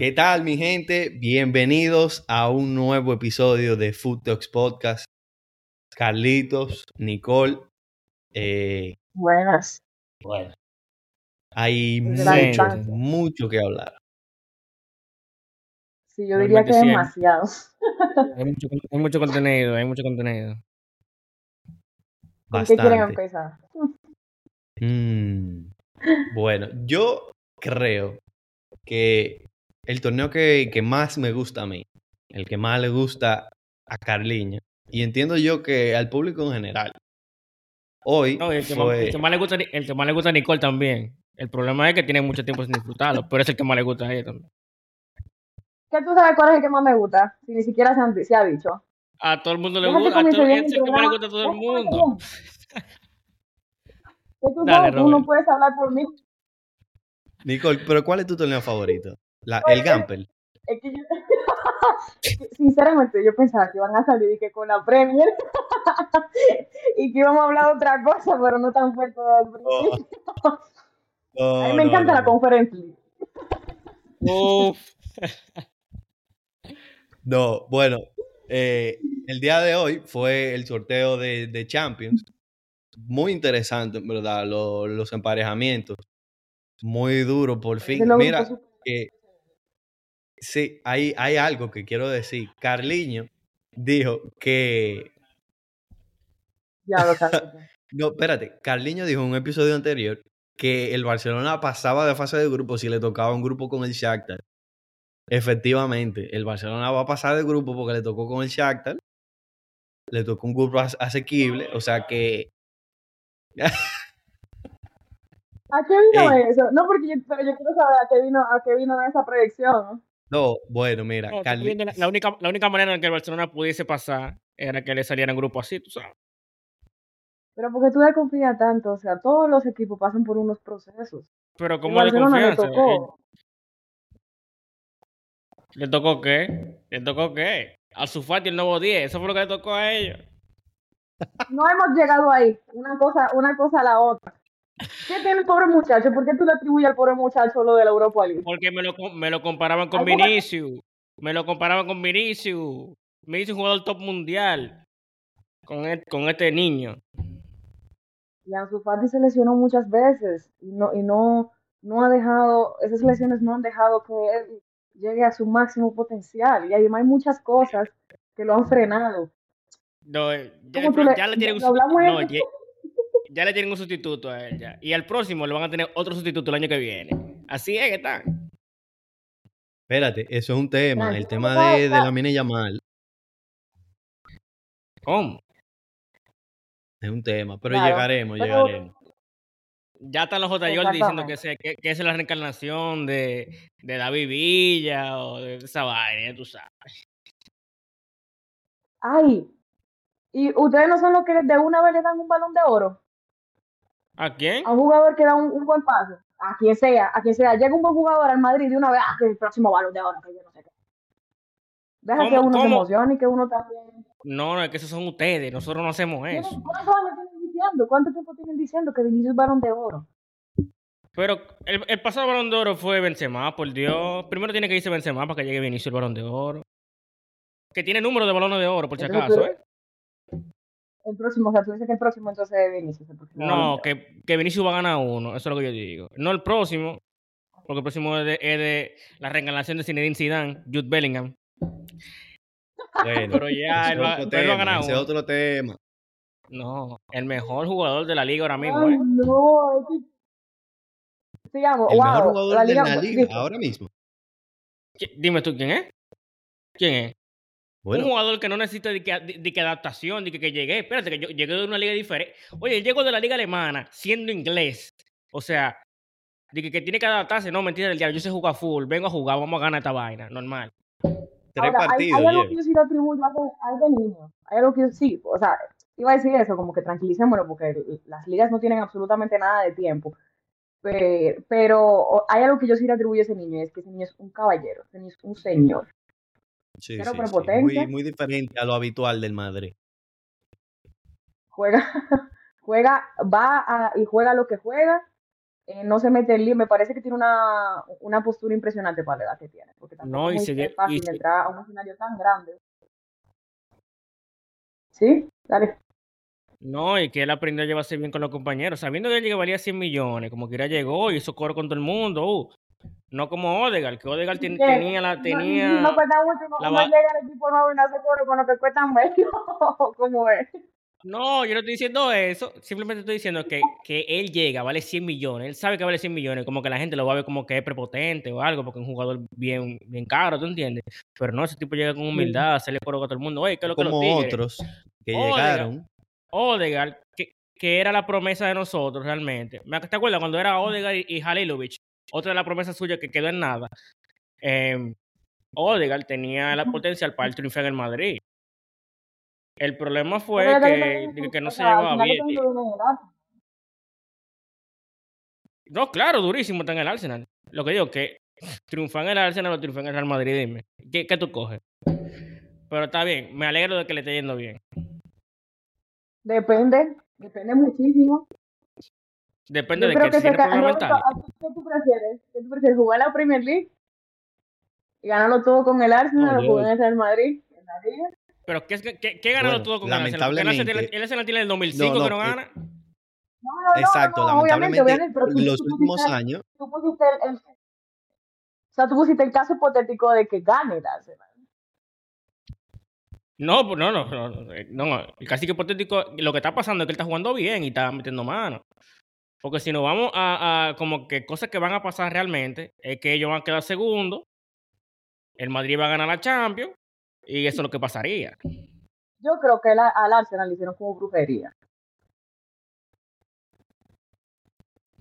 ¿Qué tal, mi gente? Bienvenidos a un nuevo episodio de Food Talks Podcast. Carlitos, Nicole. Eh, Buenas. bueno, hay mucho, mucho que hablar. Sí, yo diría que sí, demasiado. Hay mucho, hay mucho contenido, hay mucho contenido. ¿Con qué quieren empezar? Mm, Bueno, yo creo que el torneo que, que más me gusta a mí, el que más le gusta a Carliño, y entiendo yo que al público en general, hoy No, el, que más, el que más le gusta, el que más le gusta a Nicole también. El problema es que tiene mucho tiempo sin disfrutarlo, pero es el que más le gusta a ella también. ¿Qué tú sabes cuál es el que más me gusta? Si ni siquiera se, han- se ha dicho. A todo el mundo le gusta, a todo, es el que más le gusta a todo el mundo. bien. ¿Qué tú Dale, sabes? Tú no Robert. puedes hablar por mí. Nicole, pero ¿cuál es tu torneo favorito? La, el Gamper. Es que yo... es que, sinceramente, yo pensaba que iban a salir y que con la Premier y que íbamos a hablar de otra cosa, pero no tan fuerte al principio. No, a mí me no, encanta no, la no. Uf, No, bueno, eh, el día de hoy fue el sorteo de, de Champions. Muy interesante, en verdad, lo- los emparejamientos. Muy duro, por fin. Mira, que sí, hay, hay algo que quiero decir. Carliño dijo que. Ya lo. No, espérate. Carliño dijo en un episodio anterior que el Barcelona pasaba de fase de grupo si le tocaba un grupo con el Shakhtar. Efectivamente, el Barcelona va a pasar de grupo porque le tocó con el Shakhtar. Le tocó un grupo as- asequible. O sea que. ¿A qué vino Ey. eso? No, porque yo, pero yo quiero saber a qué vino, a qué vino esa predicción. No, bueno, mira, no, la, la única, la única manera en que el Barcelona pudiese pasar era que le saliera en grupo así, tú sabes. Pero porque tú desconfías tanto, o sea, todos los equipos pasan por unos procesos. Pero El como le confianza. tocó. eh, ¿Le tocó qué? ¿Le tocó qué? Al Sufati el nuevo 10, eso fue lo que le tocó a ellos. No hemos llegado ahí, una cosa, una cosa a la otra. ¿Qué tiene el pobre muchacho? ¿Por qué tú le atribuyes al pobre muchacho lo de la Europa League? Porque me lo, me lo comparaban con. Vinicius. Me lo comparaban con Vinicius. Vinicius jugador top mundial. Con, e- con este niño. Y Ansu Fati se lesionó muchas veces y no, y no, no ha dejado, esas lesiones no han dejado que él llegue a su máximo potencial. Y además hay muchas cosas que lo han frenado. No, eh, ya, ¿Cómo el le- ya le tienen un No, ya, le tienen un sustituto a él. ya. Y al próximo le van a tener otro sustituto el año que viene. Así es que está. espérate, eso es un tema. El tema de, de la mini Yamal ¿Cómo? es un tema, pero Claro, llegaremos, pero- llegaremos. Ya están los J. Jordi diciendo que, se- que, es la reencarnación de, de David Villa o de esa vaina, ya tú sabes. Ay, y ustedes no son los que de una vez le dan un balón de oro ¿A quién? a un jugador que da un, un buen pase. A quien sea, a quien sea. Llega un buen jugador al Madrid de una vez, ah, que el próximo balón de oro, que yo no sé qué. Deja que ¿Cómo- uno se emocione y que uno también. No, no, es que esos son ustedes. Nosotros no hacemos eso. ¿Tienen- ¿Cuántos años tienen diciendo? ¿Cuánto tiempo tienen diciendo que Vinicius es balón de oro? Pero el, el pasado balón de oro fue Benzema, por Dios. Primero tiene que irse Benzema para que llegue Vinicius el balón de oro. Que tiene número de balones de oro, por si acaso, ¿eh? El próximo, o sea, tú dices que el próximo entonces es Vinicius. El próximo balón No, que, que Vinicius va a ganar uno. Eso es lo que yo digo. No el próximo, porque el próximo es de, es de la reencarnación de Zinedine Zidane, Jude Bellingham. Bueno, Pero ya, él va, él va a ganar ese es uno. otro tema. No, el mejor jugador de la liga ahora mismo, Ay, ¿eh? no, es que. Se llama, El wow, mejor jugador la de liga. la liga ahora mismo. ¿Qui- Dime tú, ¿quién es? ¿Quién es? Bueno, Un jugador que no necesita de que, de- de que adaptación, de que, que llegué. Espérate, que yo llegué de una liga diferente. Oye, él llegó de la liga alemana siendo inglés. O sea, de que, que tiene que adaptarse. No, mentira del diablo. Yo sé jugar full. Vengo a jugar, vamos a ganar esta vaina. Normal. tres Ahora, hay, partidos hay algo lleva. que yo sí le atribuyo a este, este niño. Hay algo que yo sí, o sea, iba a decir eso, como que tranquilicémonos, porque las ligas no tienen absolutamente nada de tiempo. Pe- Pero, o- hay algo que yo sí le atribuyo a ese niño, y es que ese niño es un caballero, ese niño es un señor. Sí, cero sí, sí. prepotencia. Muy, muy diferente a lo habitual del Madrid. Juega, juega, va a- y juega lo que juega. eh, no se mete en lío. Me parece que tiene una, una postura impresionante para la edad que tiene. Porque tampoco No, y es y fácil si- entrar a un escenario tan grande. ¿Sí? Dale. No, y que él aprendió a llevarse bien con los compañeros, sabiendo que él valía 100 millones, como que ya llegó y hizo coro con todo el mundo. uh. No como Odegaard, que Odegaard tenía la... No, Tenía... no cuesta mucho, no, la no llega al equipo nuevo y no hace coro con lo que cuestan medio. ¿Cómo es? No, yo no estoy diciendo eso, simplemente estoy diciendo que, que él llega, vale 100 millones, él sabe que vale 100 millones, como que la gente lo va a ver como que es prepotente o algo, porque es un jugador bien, bien caro, ¿tú entiendes? Pero no, ese tipo llega con humildad, hacerle coro a todo el mundo, oye, ¿qué es lo que los Como otros que Odegaard. llegaron. Odegaard, que, que era la promesa de nosotros realmente. ¿Me- ¿Te acuerdas cuando era Odegaard y, y Halilovic? Otra de las promesas suyas que quedó en nada. Eh, Odegaard tenía la potencial para el triunfo en el Madrid. El problema fue Pero que, también- que- que no se llevaba bien. No, claro, durísimo está en el Arsenal. Lo que digo, que triunfar en el Arsenal o triunfar en el Real Madrid, dime. ¿Qué, qué tú coges? Pero está bien, me alegro de que le esté yendo bien. Depende, depende muchísimo. Depende Yo de creo que que se ca- problemas Roberto, mentales. ¿a ti ¿qué tú prefieres? ¿Qué tú prefieres? ¿Jugar la Premier League? ¿Y ganarlo todo con el Arsenal No, o jugar en el Madrid? ¿En la Liga? Pero ¿qué, qué, qué, Bueno, todo con el Arsenal? El Arsenal tiene, el Arsenal tiene el 2005 No, no, que no eh, gana. No, no, no, Exacto, no, obviamente, lamentablemente obviamente, pero tú- los tú últimos pusiste- años, tú pusiste el, el- o sea, tú pusiste el caso hipotético de que gane el Arsenal. No, pues no, no, no, no, eh, no, el cacique hipotético, lo que está pasando es que él está jugando bien y está metiendo mano. Porque si nos vamos a, a como que cosas que van a pasar realmente, es que ellos van a quedar segundos, el Madrid va a ganar la Champions, y eso es lo que pasaría. Yo creo que la- al Arsenal le hicieron como brujería.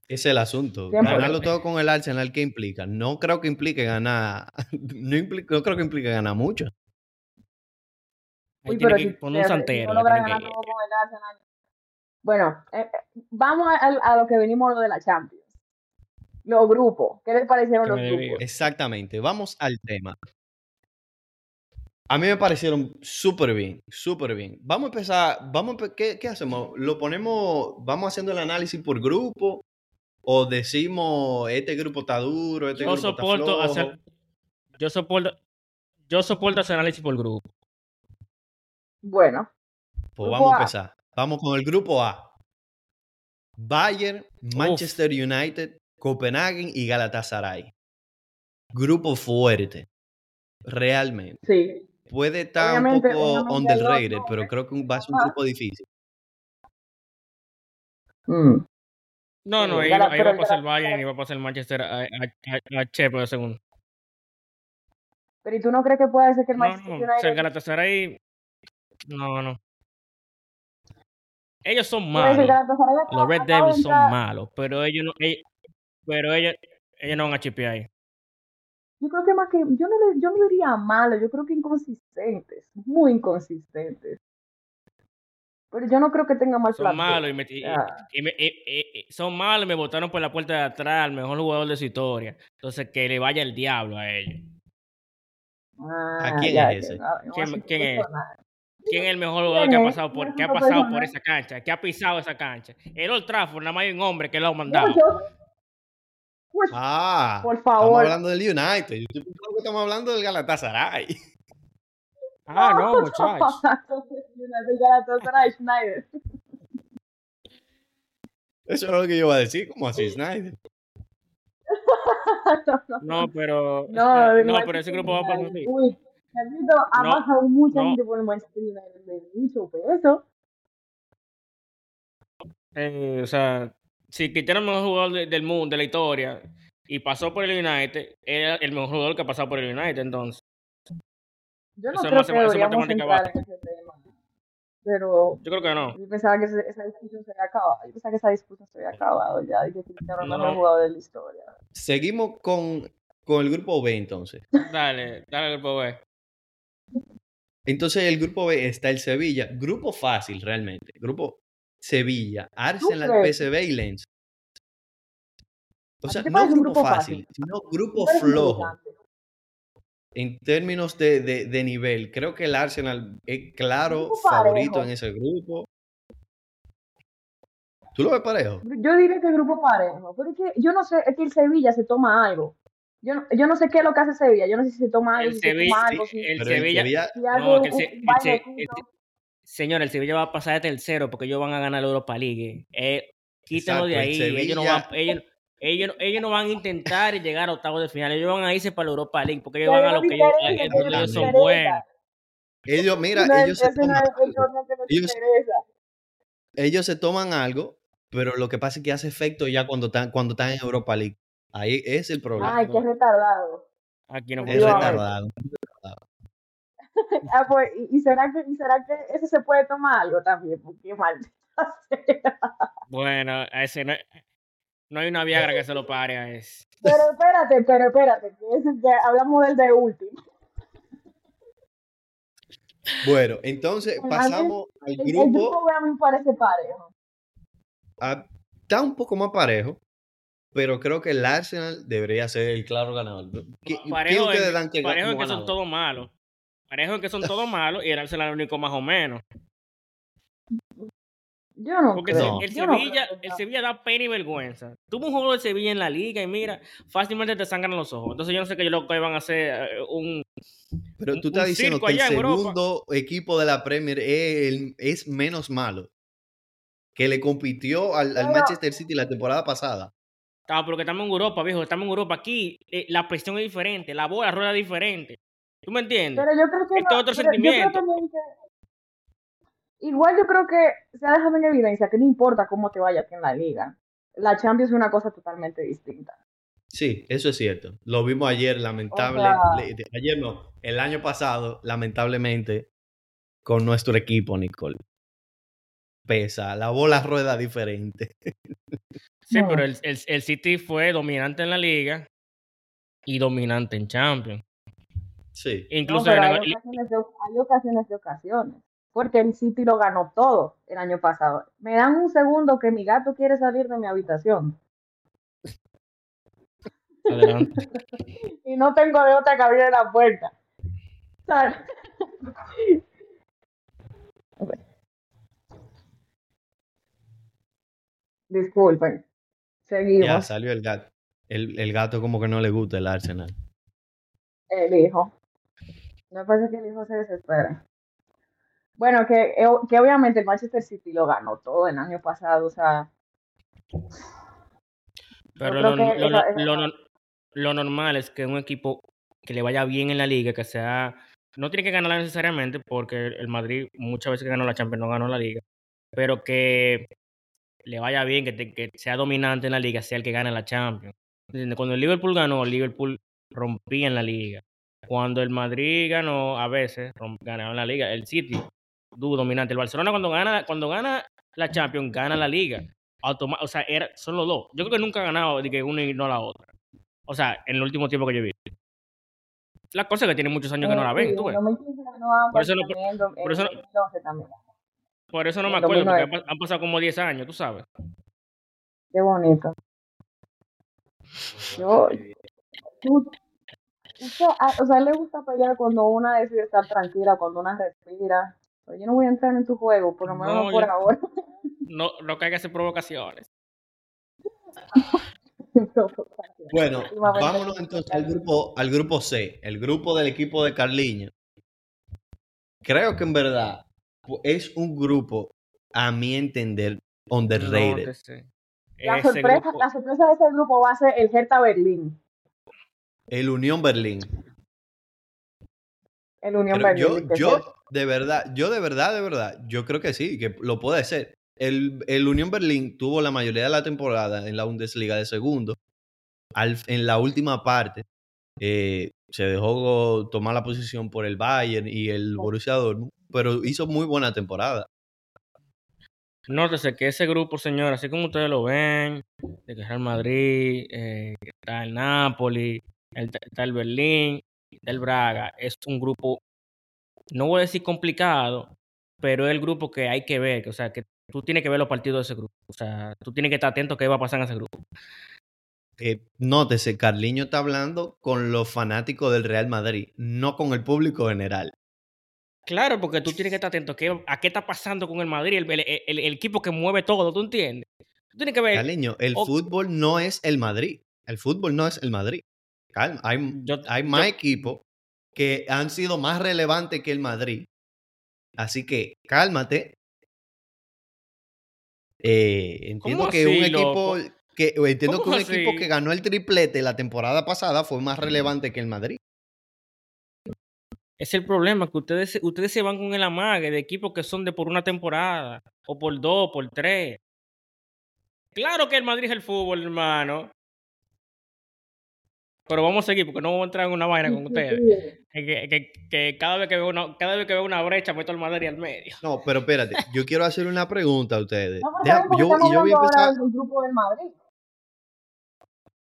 ese es el asunto. Siempre. Ganarlo todo con el Arsenal, ¿qué implica? No creo que implique ganar, no, implica- no creo que implique ganar mucho. Ahí Uy, tiene pero que si, poner un si santero. no le logra tienen ganar que- todo con el Arsenal. Bueno, eh, eh, vamos a, a lo que venimos lo de la Champions. Los grupos. ¿Qué les parecieron los grupos? Exactamente, vamos al tema. A mí me parecieron súper bien, súper bien. Vamos a empezar, vamos a ¿qué, qué hacemos? ¿Lo ponemos, vamos haciendo el análisis por grupo? ¿O decimos, este grupo está duro, este Yo grupo está soporto flojo? hacer, yo soporto, yo soporto hacer análisis por grupo. Bueno, Pues Grupo vamos a A. empezar. Vamos con el grupo A. Bayern, Manchester United, Copenhagen y Galatasaray. Grupo fuerte. Realmente. sí. Puede estar Obviamente- un poco underrated, los pero creo que va a ser un Ah. grupo difícil. Mm. No, no, ahí, Gala- ahí va a pasar el Bayern y va a pasar el Manchester a, a, a, a Chepo de segundo. Pero ¿y tú no crees que puede ser que el No, Manchester no, o sea, el United Galatasaray, no, no. Ellos son malos. Los Red Devils son malos, pero ellos no, ellos- pero ellos, ellos no van a chipear ahí. Yo creo que más que, yo no, le- yo no diría malo, yo creo que inconsistentes, muy inconsistentes. Pero yo no creo que tenga mal Son malos y, me- y- y me- y- y- y- son malos y me botaron por la puerta de atrás, el mejor jugador de su historia. Entonces que le vaya el diablo a ellos. Ah, quién ya, es ese? ya, no, no ¿Quién- a quién es? ¿Quién es el mejor jugador ¿Quién que ha pasado por, ¿Quién que ha pasado por esa cancha? Que ha pisado esa cancha. El Old Trafford, nada más hay un hombre que lo ha mandado. Pues, Ah, por estamos favor. hablando del United. Estamos hablando del Galatasaray. Ah, no, muchachos. El Galatasaray, Schneider. Eso era lo que yo iba a decir, como así, Snyder. No, pero. No, el no, pero ese grupo va a pasar. Uy, Carlito, ha No, pasado mucha no. gente por el Manchester United de mucho peso. Eh, o sea, si Cristiano es el mejor jugador de- del mundo, de la historia, y pasó por el United, era el mejor jugador que ha pasado por el United, entonces. Yo no Eso es creo que deberíamos entrar en ese tema. Pero Yo creo que no. yo pensaba que esa discusión se había acabado. Yo pensaba que esa discusión se había acabado ya. Y que Cristiano no es el No. mejor jugador de la historia. Seguimos con, con el grupo B entonces. Dale, dale al grupo B. Entonces el grupo B está el Sevilla. Grupo fácil realmente. Grupo Sevilla, Arsenal? PSV y Lens. O ¿A sea, no grupo grupo fácil, fácil? sino grupo flojo. En términos de, de- de nivel, creo que el Arsenal es claro favorito parejo. en ese grupo. ¿Tú ¿Tú lo ves parejo? Yo diría que el grupo parejo, pero es que yo no sé, es que el Sevilla se toma algo. Yo no, yo no sé qué es lo que hace Sevilla, yo no sé si se toma algo, El si Sevilla, toma algo, si, el Sevilla, Sevilla- si hace no, que el, un, Se- un el Se- bailecito. el- señor, el Sevilla va a pasar de tercero porque ellos van a ganar la Europa League. Eh, quítenlo de el ahí. Ellos no, van, ellos, ellos, ellos no van a intentar llegar a octavos de final. Ellos van a irse para la Europa League porque ellos van a lo que ellos, no me ellos son buenos. Ellos, mira, No, ellos se toman Ellos-. Ellos se toman algo, pero lo que pasa es que hace efecto ya cuando están, cuando están en Europa League. Ahí es el problema. Ay, qué retardado. Aquí no es retardado. Ah, pues, ¿y, será que, ¿y será que ese se puede tomar algo también? Porque maldita sea. Bueno, a ese no, no hay una Viagra que se lo pare a ese. Pero espérate, pero espérate, que, ese que hablamos del de último. Bueno, entonces pasamos al El, el grupo. grupo a mí parece parejo. a- está un poco más parejo, pero creo que el Arsenal debería ser el claro ganador. ¿Qué, qué Parejo, ustedes en, dan que parejo que son todos malos. Parejo en que son todos malos y el Arsenal es el único más o menos. Yo no Porque creo. el yo no Sevilla, creo el. Sevilla da pena y vergüenza. Tuvo un juego del Sevilla en la liga y mira, fácilmente te sangran los ojos. Entonces yo no sé qué lo que van a hacer eh, un Pero un- tú estás un diciendo que el segundo equipo de la Premier es, el- es menos malo. Que le compitió al, al Manchester City la temporada pasada. Ah, porque estamos en Europa, viejo, estamos en Europa. Aquí eh, la presión es diferente, la bola rueda diferente. ¿Tú me entiendes? Pero yo creo que Este no- otro yo sentimiento. que- igual yo creo que se ha dejado en evidencia que no importa cómo te vaya aquí en la liga. La Champions es una cosa totalmente distinta. Sí, eso es cierto. Lo vimos ayer, lamentable. sea- le- ayer no, el año pasado, lamentablemente, con nuestro equipo, Nicole. Pesa, la bola rueda diferente. Sí, No. pero el, el- el City fue dominante en la liga y dominante en Champions. Sí. No, Incluso pero ganó- hay ocasiones, de, hay ocasiones de ocasiones. Porque el City lo ganó todo el año pasado. Me dan un segundo que mi gato quiere salir de mi habitación. Adelante. Y no tengo de otra que abrir la puerta. ¿Sabes? Disculpen. Ya Seguimos. salió el gato. El, el gato como que no le gusta el Arsenal. El hijo. Me parece que el hijo se desespera. Bueno, que, eh, que obviamente el Manchester City lo ganó todo el año pasado, o sea, Pero lo, lo normal es que un equipo que le vaya bien en la liga, que sea. No tiene que ganarla necesariamente, porque el Madrid muchas veces que ganó la Champions no ganó la liga. Pero que le vaya bien, que, te- que sea dominante en la liga, sea el que gane la Champions. Cuando el Liverpool ganó, el Liverpool rompía en la liga. Cuando el Madrid ganó, a veces ganaba en la liga. El City, duro dominante. El Barcelona cuando gana, cuando gana la Champions, gana la liga. Automa- o sea, era, son los dos. Yo creo que nunca ha ganado de que uno y no la otra. O sea, en el último tiempo que yo vi. La cosa es que tiene muchos años que no la eh, ven, sí, tú ves. en 2015 ganó ambas, Por eso no- también en do- por eso en no- 2012 también. Por eso no me acuerdo, porque 2009. han, pa- han pasado como 10 años, tú sabes. Qué bonito. Yo, tú- o sea, a él le gusta pelear cuando una decide estar tranquila, cuando una respira. Pero yo no voy a entrar en tu juego, por lo menos No, no por yo- ahora. No, no que hay que hacer provocaciones. Bueno, vámonos no entonces al grupo, al grupo C, el grupo del equipo de Carliño. Creo que en verdad es un grupo, a mi entender, No underrated. te sé. La sorpresa, grupo- la sorpresa de ese grupo va a ser el Hertha Berlín. El Unión Berlín. El Unión Pero Berlín. yo, yo, de verdad, yo de verdad, de verdad, yo creo que sí, que lo puede ser. El, el Unión Berlín tuvo la mayoría de la temporada en la Bundesliga de segundo. Al- en la última parte, eh, se dejó tomar la posición por el Bayern y el Borussia Dortmund, pero hizo muy buena temporada. Nótese que ese grupo, señor, así como ustedes lo ven, de que Real Madrid, eh, está el Napoli, el- está el Berlín, está el Braga, es un grupo, no voy a decir complicado, pero es el grupo que hay que ver, o sea, que tú tienes que ver los partidos de ese grupo, o sea, tú tienes que estar atento a qué va a pasar en ese grupo. Eh, nótese, Carliño está hablando con los fanáticos del Real Madrid, no con el público general. Claro, porque tú tienes que estar atento a qué, está pasando con el Madrid, el, el- el- el equipo que mueve todo, ¿tú entiendes? tienes que ver. Caleño, el o- fútbol no es el Madrid. El fútbol no es el Madrid. Calma, hay, Yo- hay yo- más equipos que han sido más relevantes que el Madrid. Así que cálmate. Eh, entiendo ¿Cómo que un equipo que entiendo que ¿Cómo un equipo que ganó el triplete la temporada pasada fue más relevante que el Madrid. Es el problema, que ustedes, se- ustedes se van con el amague de equipos que son de por una temporada, o por dos, por tres. Claro que el Madrid es el fútbol, hermano. Pero vamos a seguir, porque no vamos a entrar en una vaina con ustedes. Que, que- que- que cada vez que veo una, cada vez que veo una brecha meto al Madrid al medio. No, pero espérate, yo quiero hacer una pregunta a ustedes. No, Deja- ¿saben por qué yo, y yo voy a empezar. grupo del Madrid?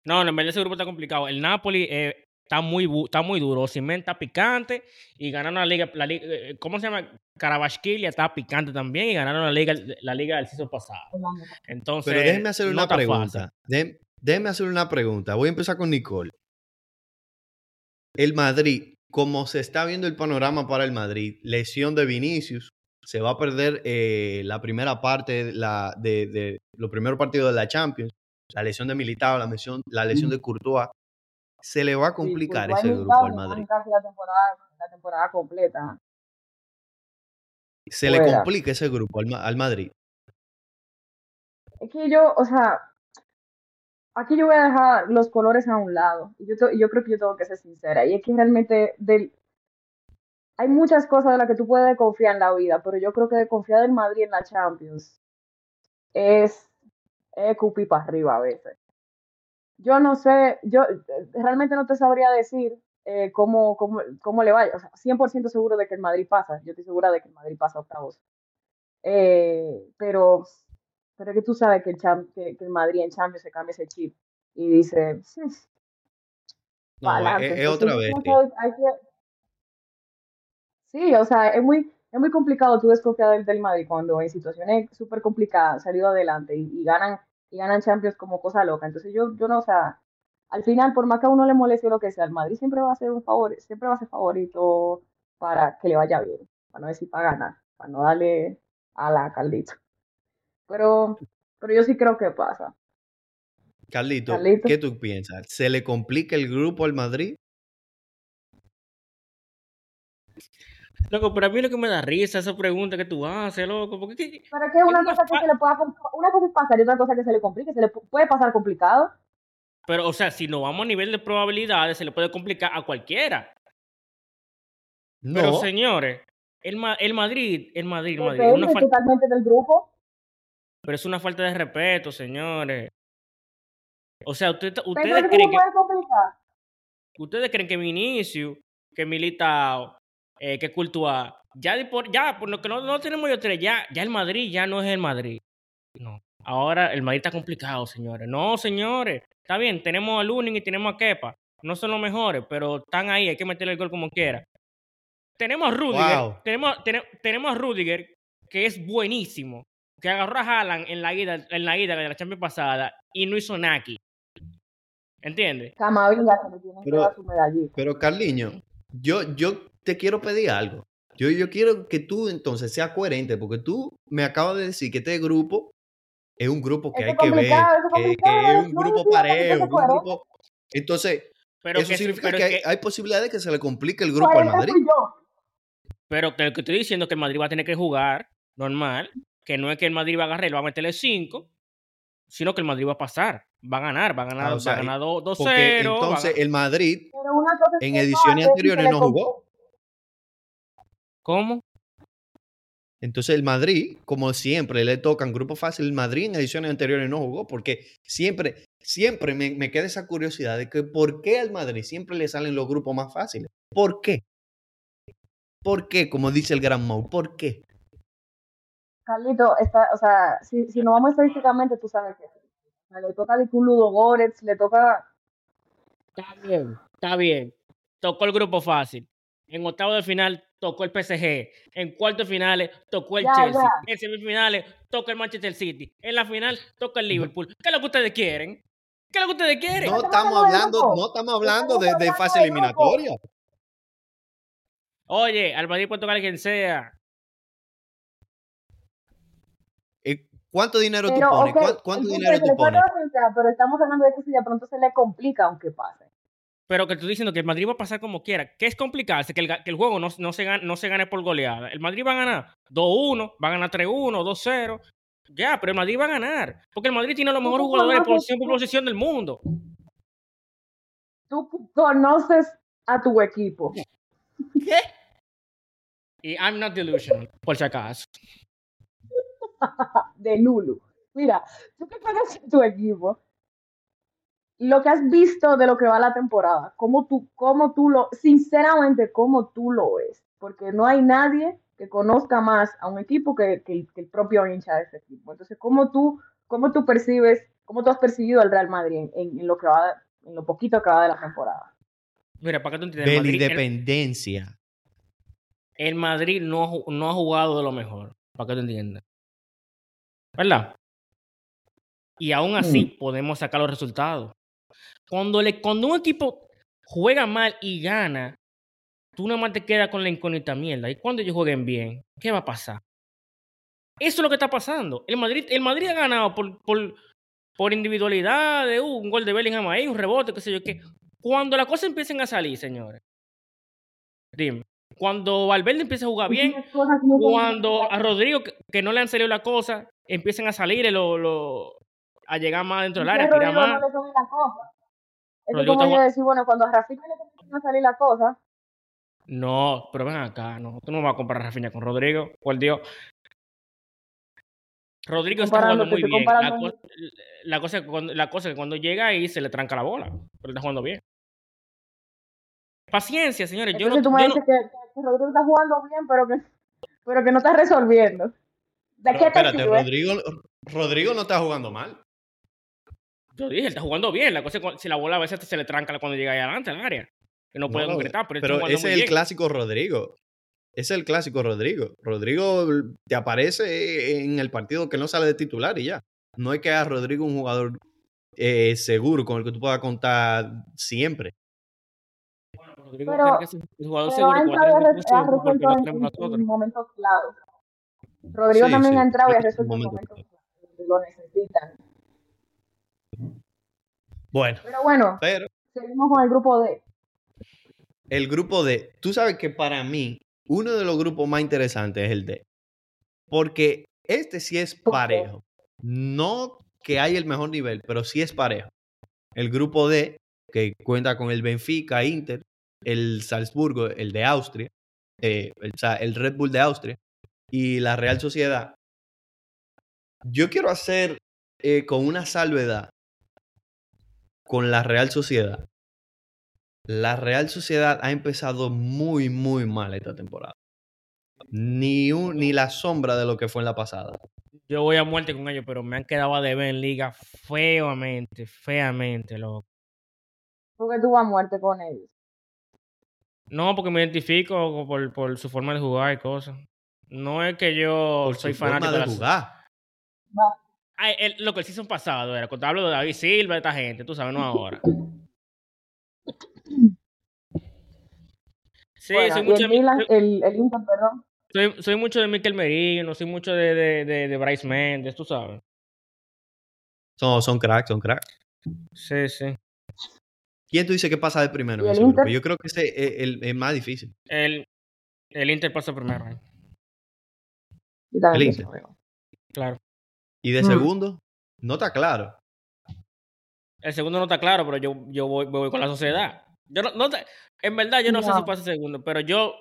No, no, en verdad ese grupo está complicado. El Napoli eh, está muy está muy duro. Osimhen está picante y ganaron la liga, la liga eh, ¿cómo se llama? Carabasquilla está picante también y ganaron la liga la liga del season pasado. Entonces, Pero déjenme hacer una pregunta. Déjenme, déjenme hacer una pregunta. Voy a empezar con Nicole. El Madrid, como se está viendo el panorama para el Madrid, lesión de Vinicius, se va a perder eh, la primera parte de, la, de, de los primeros partidos de la Champions, la lesión de Militao, la lesión, la lesión de Courtois. Se le va a complicar ese grupo al Madrid. Casi la temporada, la temporada completa. Se le complica ese grupo al, al Madrid. Es que yo, o sea, aquí yo voy a dejar los colores a un lado. Y yo, yo creo que yo tengo que ser sincera. Y es que realmente del, hay muchas cosas de las que tú puedes confiar en la vida, pero yo creo que de confiar en Madrid en la Champions es, es cupí para arriba a veces. Yo no sé, yo realmente no te sabría decir eh, cómo, cómo, cómo le vaya. O sea, 100% seguro de que el Madrid pasa. Yo estoy segura de que el Madrid pasa octavos. Eh, pero, pero que tú sabes que el, Cham- que, que el Madrid en Champions se cambia ese chip y dice, "Hmm, No, pa'lante". es, otra vez. hay- que- Sí, o sea, es muy, es muy complicado tú desconfiar del, del Madrid cuando en situaciones súper complicadas salido adelante y, y ganan y ganan Champions como cosa loca. Entonces yo, yo no, o sea, al final, por más que a uno le moleste lo que sea, el Madrid siempre va a ser un favor, siempre va a ser favorito para que le vaya bien, para no decir para ganar, para no darle a la caldito. Pero, pero yo sí creo que pasa. Carlito, Carlito. ¿qué tú piensas? ¿Se le complica el grupo al Madrid? Loco, pero a mí lo que me da risa esa pregunta que tú haces, loco, porque ¿qué- Pero es que una Es más cosa que se le pueda, una cosa es pasar y otra cosa que se le complique, se le pu- puede pasar complicado. Pero, o sea, si nos vamos a nivel de probabilidades, se le puede complicar a cualquiera. No. Pero, señores, el, Ma- el Madrid, el Madrid, el Madrid, una falta, totalmente del grupo. pero es una falta de respeto, señores. O sea, usted- ustedes creen ¿cómo que, ustedes creen que Vinicius, que Militao, eh, que Courtois, ya, de por, ya, por lo que no, no tenemos yo tres, ya, ya el Madrid ya no es el Madrid. No. Ahora el Madrid está complicado, señores. No, señores. Está bien, tenemos a Lunin y tenemos a Kepa. No son los mejores, pero están ahí, hay que meterle el gol como quiera. Tenemos a Rudiger, Wow. tenemos, tene- tenemos a Rudiger, que es buenísimo, que agarró a Haaland en la ida, en la ida de la Champions pasada y no hizo nada aquí. ¿Entiendes? Pero-. Pero Carliño, yo, yo te quiero pedir algo. Yo, yo quiero que tú entonces seas coherente, porque tú me acabas de decir que este grupo es un grupo que Eso hay que ver, es que, es un no, grupo hay parejo, ser un grupo... Entonces, Pero eso que, significa pero que, que- hay, hay posibilidad de que se le complique el grupo al Madrid. Pero que lo que estoy diciendo es que el Madrid va a tener que jugar normal, que no es que el Madrid va a agarrar y le va a meterle 5, sino que el Madrid va a pasar, va a ganar, va a ganar, Ah, o sea, va a ganar 2 Porque 2-0. va a entonces ganar- el Madrid en ediciones anteriores no jugó. ¿Cómo? Entonces el Madrid, como siempre, le tocan grupo fácil. El Madrid en ediciones anteriores no jugó porque siempre, siempre me, me queda esa curiosidad de que por qué al Madrid siempre le salen los grupos más fáciles. ¿Por qué? ¿Por qué? Como dice el gran Mau, ¿por qué? Carlito, está, o sea, si, si nos vamos estadísticamente, tú sabes que le toca de un Ludo Goretz, le toca Está bien, está bien. Tocó el grupo fácil. En octavo de final tocó el PSG. En cuartos de finales tocó el Ya, Chelsea. ya. En semifinales toca el Manchester City. En la final toca el Liverpool. ¿Qué es lo que ustedes quieren? ¿Qué es lo que ustedes quieren? No estamos hablando no estamos hablando de, fase eliminatoria. Oye, al Madrid puede tocar quien sea. ¿Cuánto dinero Pero, tú pones? ok, ¿Cuán- ¿Cuánto dinero tú pones? pero estamos hablando de que si de pronto se le complica aunque pase. Pero que estoy diciendo que el Madrid va a pasar como quiera. ¿Qué es complicarse? Que el, que el juego no, no, se gane, no se gane por goleada. El Madrid va a ganar 2-1, va a ganar 3-1, 2-0. Ya, pero el Madrid va a ganar. Porque el Madrid tiene los mejores jugadores por posición por posición del mundo. Tú conoces a tu equipo. Y I'm not delusional, por si acaso. de Lulu. Mira, tú que conoces a tu equipo, lo que has visto de lo que va la temporada, cómo tú, cómo tú lo, sinceramente, cómo tú lo ves, porque no hay nadie que conozca más a un equipo que, que el- que el propio hincha de ese equipo. Entonces, ¿cómo tú, cómo tú percibes, cómo tú has percibido al Real Madrid en, en- en lo que va, en lo poquito que va de la temporada? Mira, para que tú entiendas, De la el- independencia. el Madrid no, no ha jugado de lo mejor, para que tú entiendas. ¿Verdad? Y aún así podemos sacar los resultados. Cuando, le, cuando un equipo juega mal y gana, tú nada más te quedas con la incógnita mierda. ¿Y cuando ellos jueguen bien? ¿Qué va a pasar? Eso es lo que está pasando. El Madrid, el Madrid ha ganado por, por, por individualidad, de, uh, un gol de Bellingham ahí, un rebote, qué sé yo qué. Cuando las cosas empiecen a salir, señores. Dime. Cuando Valverde empiece a jugar bien, cuando a Rodrigo, que, que no le han salido las cosas, empiecen a salir lo, lo- a llegar más dentro del área, tirar más. no le la cosa. Es Rodrigo como está yo jugando- decir, bueno, cuando a Rafinha le comienzan a salir la cosa, No, pero ven acá, no. Tú no vas a comparar a Rafinha con Rodrigo, por Dios. Rodrigo está jugando muy bien. La, comparando. co- la cosa es que cuando, la cosa es que cuando llega ahí se le tranca la bola, pero está jugando bien. Paciencia, señores. Yo no, entonces tú me yo no- dices que, que Rodrigo está jugando bien, pero que, pero que no está resolviendo. ¿De Pero qué te espérate, sirve? Rodrigo, Rodrigo no está jugando mal. Yo dije, él está jugando bien. La cosa es que si la bola a veces se le tranca cuando llega ahí adelante al área. Que no puede No, concretar, pero, Pero ese es el bien. clásico Rodrigo. Ese es el clásico Rodrigo. Rodrigo te aparece en el partido que no sale de titular y ya. No es que a Rodrigo un jugador eh, seguro con el que tú puedas contar siempre. Rodrigo Pero- tiene que ser un jugador Pero seguro ha entrado y ha resuelto lo en, momentos claves. Rodrigo Sí, también sí, ha entrado y ha resuelto en momentos claves. Lo necesitan. Bueno, Pero bueno, pero seguimos con el grupo D. el grupo D, tú sabes que para mí uno de los grupos más interesantes es el D. Porque este sí es parejo. No que hay el mejor nivel, pero sí es parejo. El grupo D, que cuenta con el Benfica, Inter, el Salzburgo, el de Austria, eh, el, o sea, el Red Bull de Austria y la Real Sociedad. Yo quiero hacer eh, con una salvedad con la Real Sociedad. La Real Sociedad ha empezado muy, muy mal esta temporada. Ni, un- ni la sombra de lo que fue en la pasada. Yo voy a muerte con ellos, pero me han quedado a deber en liga feamente, feamente, loco. Porque tú vas a muerte con ellos. No, porque me identifico por, por su forma de jugar y cosas. No es que yo Por soy su forma fanático de de la jugar. Ay, el- lo que el season pasado era, cuando hablo de David Silva, de esta gente, tú sabes, no ahora. Sí, Bueno, soy mucho, el, de, Milan, soy, el, el Inter, perdón. soy- soy mucho de Mikel Merino, soy mucho de, de, de, de Bryce Mendes, tú sabes. Son, son cracks, son cracks. Sí, sí. ¿Quién tú dices que pasa de primero ¿Y en el ese grupo? Yo creo que ese es el, el más difícil. El, el Inter pasa primero, eh, El Inter. claro. Y de segundo, no está claro. El segundo no está claro, pero yo, yo voy, voy con la sociedad. Yo no, no te- en verdad, yo no, sé si pasa segundo, pero yo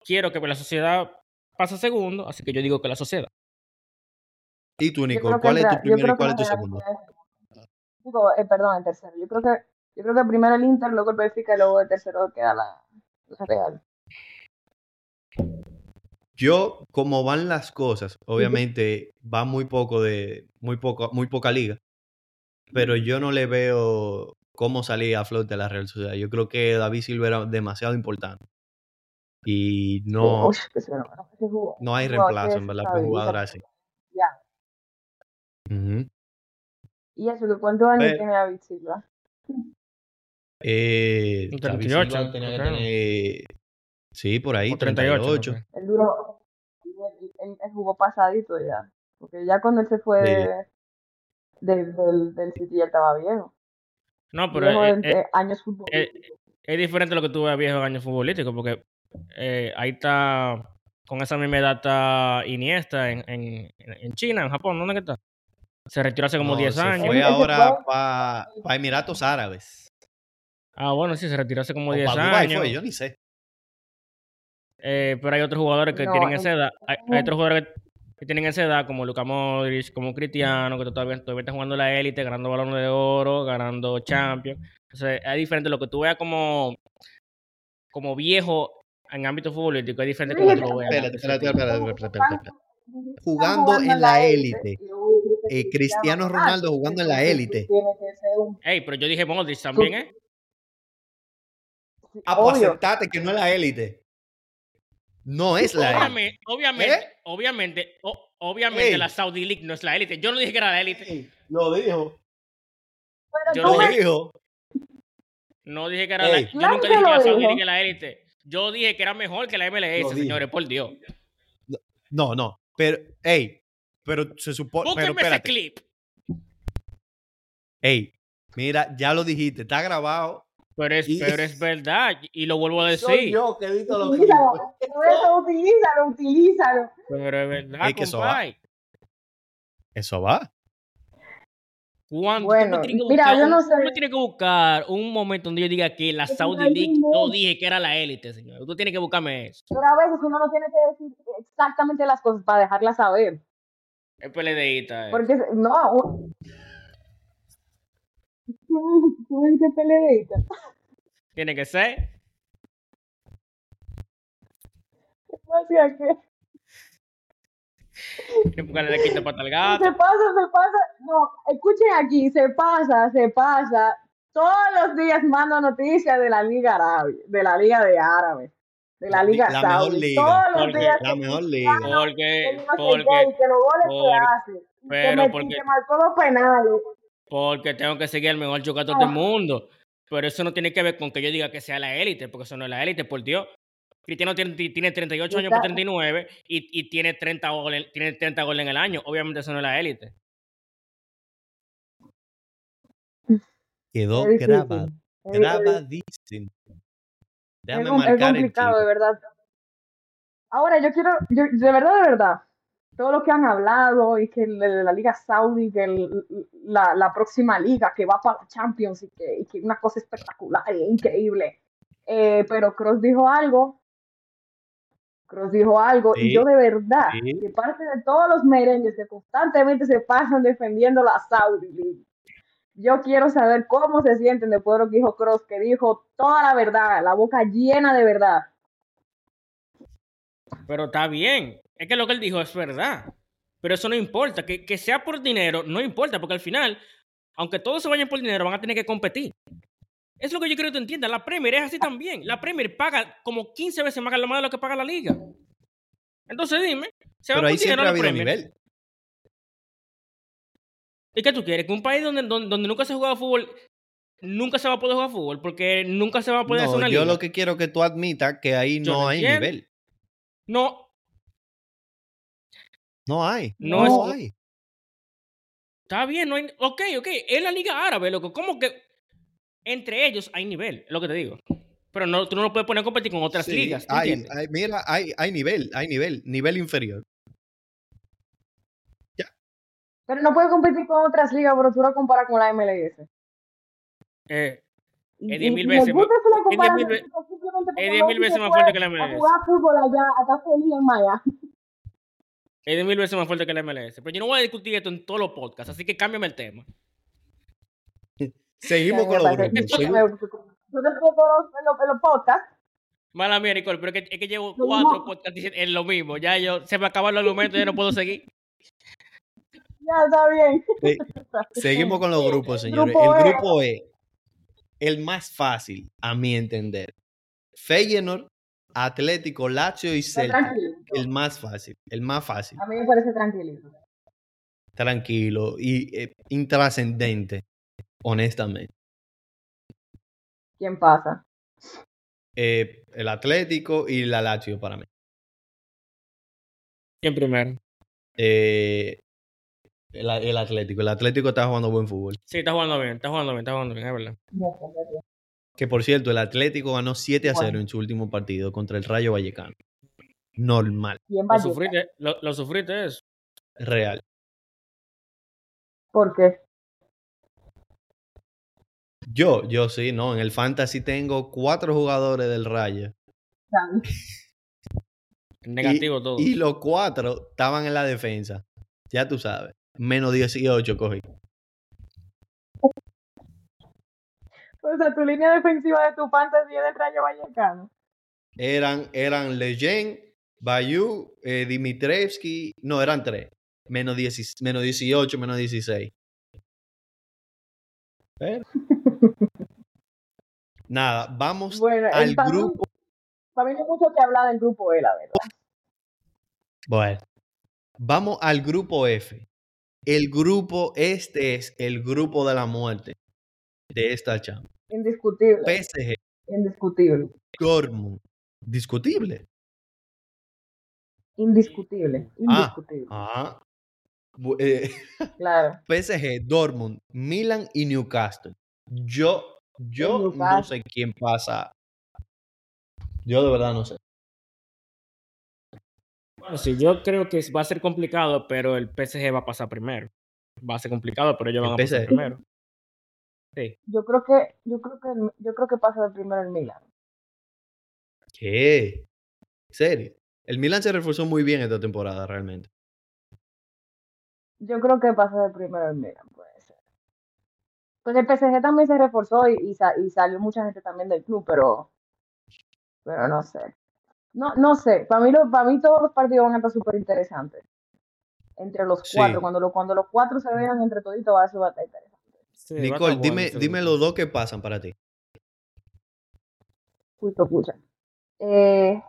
quiero que la sociedad pase segundo, así que yo digo que la sociedad. ¿Y tú, Yo Nico? creo que ¿Cuál es tu primero y cuál es tu segundo? Digo, eh, perdón, el tercero. Yo creo que yo creo que primero el Inter, luego el Benfica y luego el tercero queda la, la Real. Yo, como van las cosas, obviamente va muy poco de, muy poco, muy poca liga. Pero yo no le veo cómo salir a flote la Real Sociedad. Yo creo que David Silva era demasiado importante. Y no, jugo- no hay reemplazo, en verdad, habilita. jugador así. Ya. Y eso, que cuántos años Pero- tiene David Silva. Eh, David 38, Silva tenía que tener- Sí, por ahí, O 38. 38. no sé. Él duró, él, él- jugó pasadito ya. Porque ya cuando él se fue Sí. de- de- del, del City ya estaba viejo. No, pero Viejo eh, en- eh, eh, años futbolísticos. es diferente lo que tú ves viejo en años futbolísticos, porque eh, ahí está, con esa misma edad está Iniesta en, en, en China, en Japón, ¿dónde que está? Se retiró hace como No, 10 se años. Fue ahora para Emiratos Árabes. Ah, bueno, sí, se retiró hace como O 10 pa' Dubái años. fue, yo ni sé. Eh, pero hay otros jugadores que No, tienen en- esa edad. Hay, hay otros jugadores que, que tienen esa edad, como Luka Modric, como Cristiano, que todavía, todavía están jugando la élite, ganando balones de oro, ganando Champions. Entonces, es diferente. Lo que tú veas como, como viejo en ámbito futbolístico es diferente como tú lo veas. Espérate, espérate, espérate, espérate, Jugando en la élite. Eh, Cristiano Ronaldo jugando en la élite. Ey, pero yo dije Modric también, ¿eh? Ah, pues aceptate que no es la élite. No es la élite. Obviamente, obviamente, ¿Eh? obviamente, o- obviamente Ey. la Saudi League no es la élite. Yo no dije que era la élite. Lo dijo. Pero Yo no dije- dijo. No dije que era la Ey. Yo Claro nunca dije que la Saudi. League era la élite. Yo dije que era mejor que la MLS, Lo dijo. señores, por Dios. No, no. Pero, ey, pero se supone. Pero Búsquenme ese clip. Ey, mira, ya lo dijiste, está grabado. Pero es, Y- pero es verdad. Y lo vuelvo a Soy decir. yo que edito los Utilízalo, eso utilízalo, utilízalo. Pero es verdad, Es que eso va. Eso va. Cuando Bueno, tú me tienes que mira, buscar, yo un- no tú me sé. tienes que buscar un momento donde yo diga que la Es Saudi League no dije que era la élite, señor. Tú tienes que buscarme eso. Pero a veces uno no tiene que decir exactamente las cosas para dejarlas saber. El PLDista. eh. Porque, no. Un- ¿Tú tú me dices peledeíta? Tiene que ser. Que pata al gato. se pasa, se pasa. No, escuchen aquí, se pasa, se pasa. Todos los días mando noticias de la Liga Árabe, de la Liga de Árabes, de la Liga li- la mejor Saudí. liga. Todos los Porque días La mejor liga. Porque, porque, qué, que los goles porque- que hace, y que, pero me- y porque- que marcó los penales. Porque tengo que seguir al mejor jugador del mundo. Pero eso no tiene que ver con que yo diga que sea la élite, porque eso no es la élite, por Dios. Cristiano tiene, tiene 38 años por Está- 39 y, y tiene 30 goles, tiene 30 goles en el año. Obviamente eso no es la élite. Quedó Es grabado. Es- es- Grabadísimo. Es, Déjame es marcar el complicado, de verdad. Ahora, yo quiero, yo, de verdad, de verdad, todo lo que han hablado y que la, la Liga Saudí, que el- la, la próxima liga que va para la Champions y que, y que una cosa espectacular y increíble. Eh, pero Cross dijo algo, Cross dijo algo, y yo de verdad, sí. de parte de todos los merengues que constantemente se pasan defendiendo la Saudi League, yo quiero saber cómo se sienten después de lo que dijo Cross, que dijo toda la verdad, la boca llena de verdad. Pero está bien. Es que lo que él dijo es verdad. Pero eso no importa. Que, que sea por dinero, no importa, porque al final, aunque todos se vayan por dinero, van a tener que competir. Es lo que yo quiero que tú entiendas. La Premier es así también. La Premier paga como 15 veces más más de lo que paga la liga. Entonces dime, se va Pero ahí siempre ha habido Premier. nivel. ¿Y qué tú quieres? Que un país donde, donde, donde nunca se ha jugado fútbol, nunca se va a poder jugar fútbol, porque nunca se va a poder hacer No, una yo liga. lo que quiero que tú admitas que ahí Yo no hay nivel. No, No hay. No No, es- hay. Está bien, no hay. Ok, ok. Es la Liga Árabe, loco. ¿Cómo que entre ellos hay nivel? Es lo que te digo. Pero no, tú no lo puedes poner a competir con otras Sí, ligas. ¿tú hay- hay- mira, hay, hay nivel, hay nivel, nivel inferior. Pero no puede competir con otras ligas, pero tú lo comparas con la MLS. Eh, Es diez y- mil y me veces gusta más- es diez mil veces más fue fuerte que la A MLS. jugar fútbol allá, a estar feliz en Miami. Es de mil veces más fuerte que la MLS. Pero yo no voy a discutir esto en todos los podcasts, así que cámbiame el tema. Seguimos con. Yo los, en podcasts, Mala mía, Nicole, pero es que, es que llevo cuatro podcasts diciendo- en lo mismo. Ya yo, se me acaban los argumentos y ya no puedo seguir. ya está bien. Sí. Seguimos con los grupos, señores. Grupo el E. grupo E, el más fácil, a mi entender. Feyenoord, Atlético, Lazio y Celta. El más fácil, el más fácil. A mí me parece tranquilito. Tranquilo y eh, intrascendente, honestamente. ¿Quién pasa? Eh, el Atlético y la Lazio para mí. ¿Quién primero? Eh, El, el Atlético. El Atlético está jugando buen fútbol. Sí, está jugando bien, está jugando bien, está jugando bien, es verdad. Que por cierto, el Atlético ganó 7 a 0 Bueno. en su último partido contra el Rayo Vallecano. Normal, ¿Quién va Lo sufriste, lo, lo sufriste eso. real. ¿Por qué? Yo, yo sí, no. En el Fantasy tengo cuatro jugadores del Rayo. Negativo todo. Y los cuatro estaban en la defensa. Ya tú sabes. Menos 18 cogí. O sea, tu línea defensiva de tu fantasy es del Rayo Vallecano. Eran, eran Leyen, Bayou, eh, Dimitrevski. No, eran tres. Menos, 10 menos 18, menos 16. Pero- Nada, vamos Bueno, al para mí- grupo. Para mí no hay mucho que hablar del grupo E, la verdad. Bueno, vamos al grupo F. El grupo, este es el grupo de la muerte de esta chamba. Indiscutible. PSG, Indiscutible. Dortmund. Discutible. Indiscutible. Ah. Indiscutible. Ajá. Bu- eh, Claro. PSG, Dortmund, Milan y Newcastle. Yo, yo no sé quién pasa. Yo de verdad no sé. Bueno, sí, yo creo que va a ser complicado, pero el PSG va a pasar primero. Va a ser complicado, pero ellos ¿El van a pasar PSG? primero. Sí. Yo creo que, yo creo que, yo creo que pasa de primero el Milan. ¿Qué? ¿En serio? El Milan se reforzó muy bien esta temporada, realmente. Yo creo que pasa de primero el Milan, puede ser. Pues el PSG también se reforzó y, y, sa- y salió mucha gente también del club, pero, pero no sé. No, no sé. Para mí, lo, para mí todos los partidos van a estar súper interesantes. Entre los Sí. cuatro. Cuando, lo, cuando los cuatro se vean entre toditos, va a ser estar interesante. Sí, Nicole, dime, dime los dos que pasan para ti. Justo, pucha. Eh,